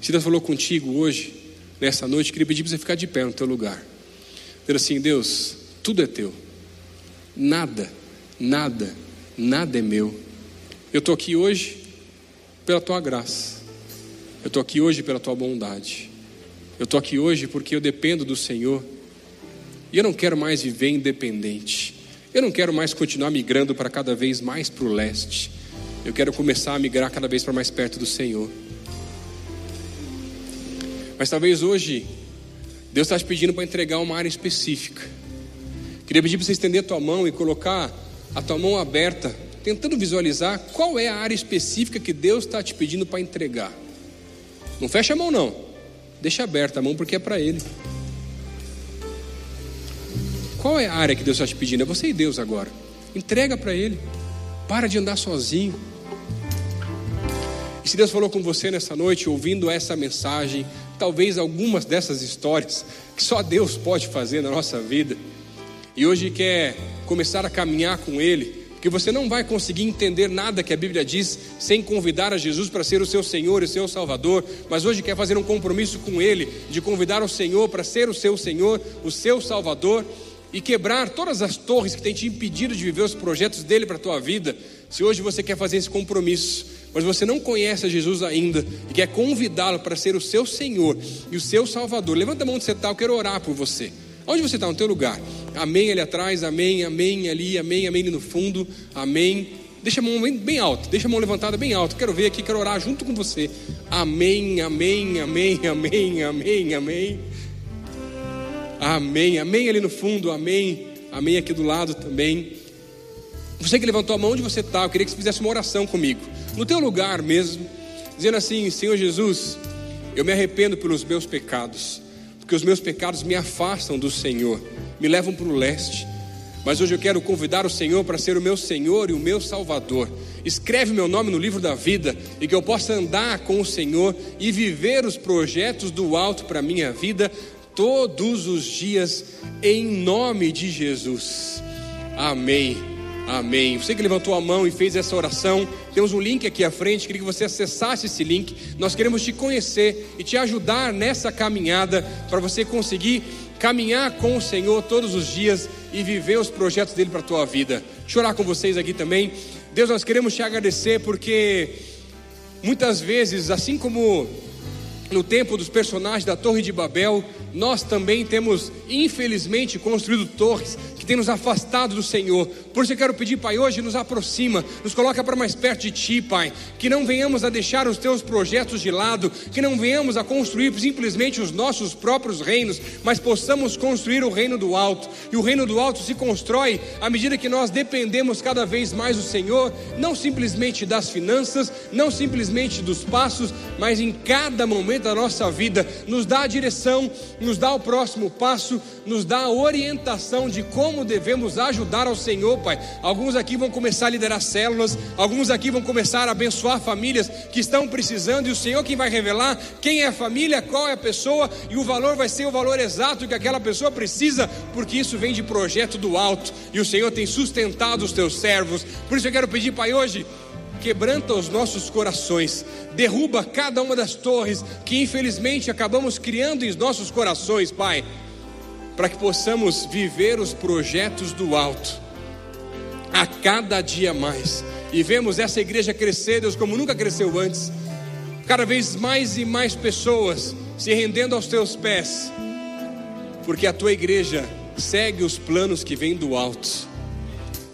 Se Deus falou contigo hoje, nessa noite, queria pedir para você ficar de pé no teu lugar. Dizer assim: Deus, tudo é teu, nada, nada, nada é meu. Eu estou aqui hoje pela tua graça, eu estou aqui hoje pela tua bondade. Eu estou aqui hoje porque eu dependo do Senhor. E eu não quero mais viver independente. Eu não quero mais continuar migrando para cada vez mais para o leste. Eu quero começar a migrar cada vez para mais perto do Senhor. Mas talvez hoje Deus está te pedindo para entregar uma área específica. Queria pedir para você estender a tua mão e colocar a tua mão aberta, tentando visualizar qual é a área específica que Deus está te pedindo para entregar. Não fecha a mão não. Deixa aberta a mão porque é para Ele. Qual é a área que Deus está te pedindo? É você e Deus agora. Entrega para Ele. Para de andar sozinho. E se Deus falou com você nessa noite, ouvindo essa mensagem, talvez algumas dessas histórias que só Deus pode fazer na nossa vida, e hoje quer começar a caminhar com Ele, porque você não vai conseguir entender nada que a Bíblia diz sem convidar a Jesus para ser o seu Senhor e seu Salvador, mas hoje quer fazer um compromisso com Ele, de convidar o Senhor para ser o seu Senhor, o seu Salvador e quebrar todas as torres que têm te impedido de viver os projetos dele para a tua vida. Se hoje você quer fazer esse compromisso, mas você não conhece a Jesus ainda e quer convidá-lo para ser o seu Senhor e o seu Salvador, levanta a mão onde você está, eu quero orar por você. Onde você está? No teu lugar. Amém ali atrás, amém, amém ali, amém, amém ali no fundo, amém. Deixa a mão bem, bem alta, deixa a mão levantada bem alta. Quero ver aqui, quero orar junto com você. Amém, amém, amém, amém, amém, amém. Amém, amém ali no fundo, amém, amém aqui do lado também. Você que levantou a mão, onde você está? Eu queria que você fizesse uma oração comigo, no teu lugar mesmo, dizendo assim: Senhor Jesus, eu me arrependo pelos meus pecados, porque os meus pecados me afastam do Senhor, me levam para o leste. Mas hoje eu quero convidar o Senhor para ser o meu Senhor e o meu Salvador. Escreve meu nome no livro da vida e que eu possa andar com o Senhor e viver os projetos do alto para a minha vida todos os dias, em nome de Jesus. Amém. Amém. Você que levantou a mão e fez essa oração, temos um link aqui à frente, queria que você acessasse esse link. Nós queremos te conhecer e te ajudar nessa caminhada para você conseguir caminhar com o Senhor todos os dias e viver os projetos dele para a tua vida. Chorar com vocês aqui também. Deus, nós queremos te agradecer porque muitas vezes, assim como no tempo dos personagens da Torre de Babel, nós também temos, infelizmente, construído torres que têm nos afastado do Senhor. Por isso eu quero pedir, Pai, hoje nos aproxima, nos coloca para mais perto de Ti, Pai. Que não venhamos a deixar os Teus projetos de lado, que não venhamos a construir simplesmente os nossos próprios reinos, mas possamos construir o reino do alto. E o reino do alto se constrói à medida que nós dependemos cada vez mais do Senhor, não simplesmente das finanças, não simplesmente dos passos, mas em cada momento da nossa vida, nos dá a direção nos dá o próximo passo, nos dá a orientação de como devemos ajudar ao Senhor, Pai. Alguns aqui vão começar a liderar células, alguns aqui vão começar a abençoar famílias que estão precisando, e o Senhor quem vai revelar quem é a família, qual é a pessoa, e o valor vai ser o valor exato que aquela pessoa precisa, porque isso vem de projeto do alto, e o Senhor tem sustentado os teus servos. Por isso eu quero pedir, Pai, hoje quebranta os nossos corações, derruba cada uma das torres que infelizmente acabamos criando em nossos corações, Pai, para que possamos viver os projetos do alto a cada dia mais e vemos essa igreja crescer, Deus, como nunca cresceu antes, cada vez mais e mais pessoas se rendendo aos teus pés, porque a tua igreja segue os planos que vêm do alto.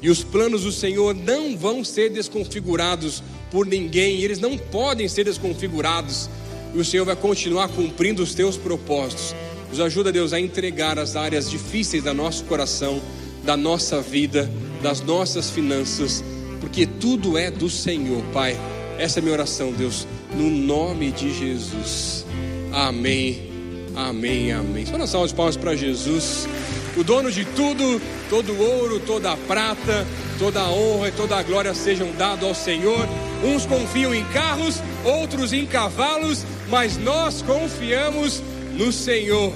E os planos do Senhor não vão ser desconfigurados por ninguém, eles não podem ser desconfigurados. E o Senhor vai continuar cumprindo os teus propósitos. Nos ajuda, Deus, a entregar as áreas difíceis da nosso coração, da nossa vida, das nossas finanças, porque tudo é do Senhor, Pai. Essa é a minha oração, Deus, no nome de Jesus. Amém, amém, amém. Só uma salva de palmas para Jesus o dono de tudo, todo ouro, toda a prata, toda a honra e toda a glória sejam dados ao Senhor. Uns confiam em carros, outros em cavalos, mas nós confiamos no Senhor.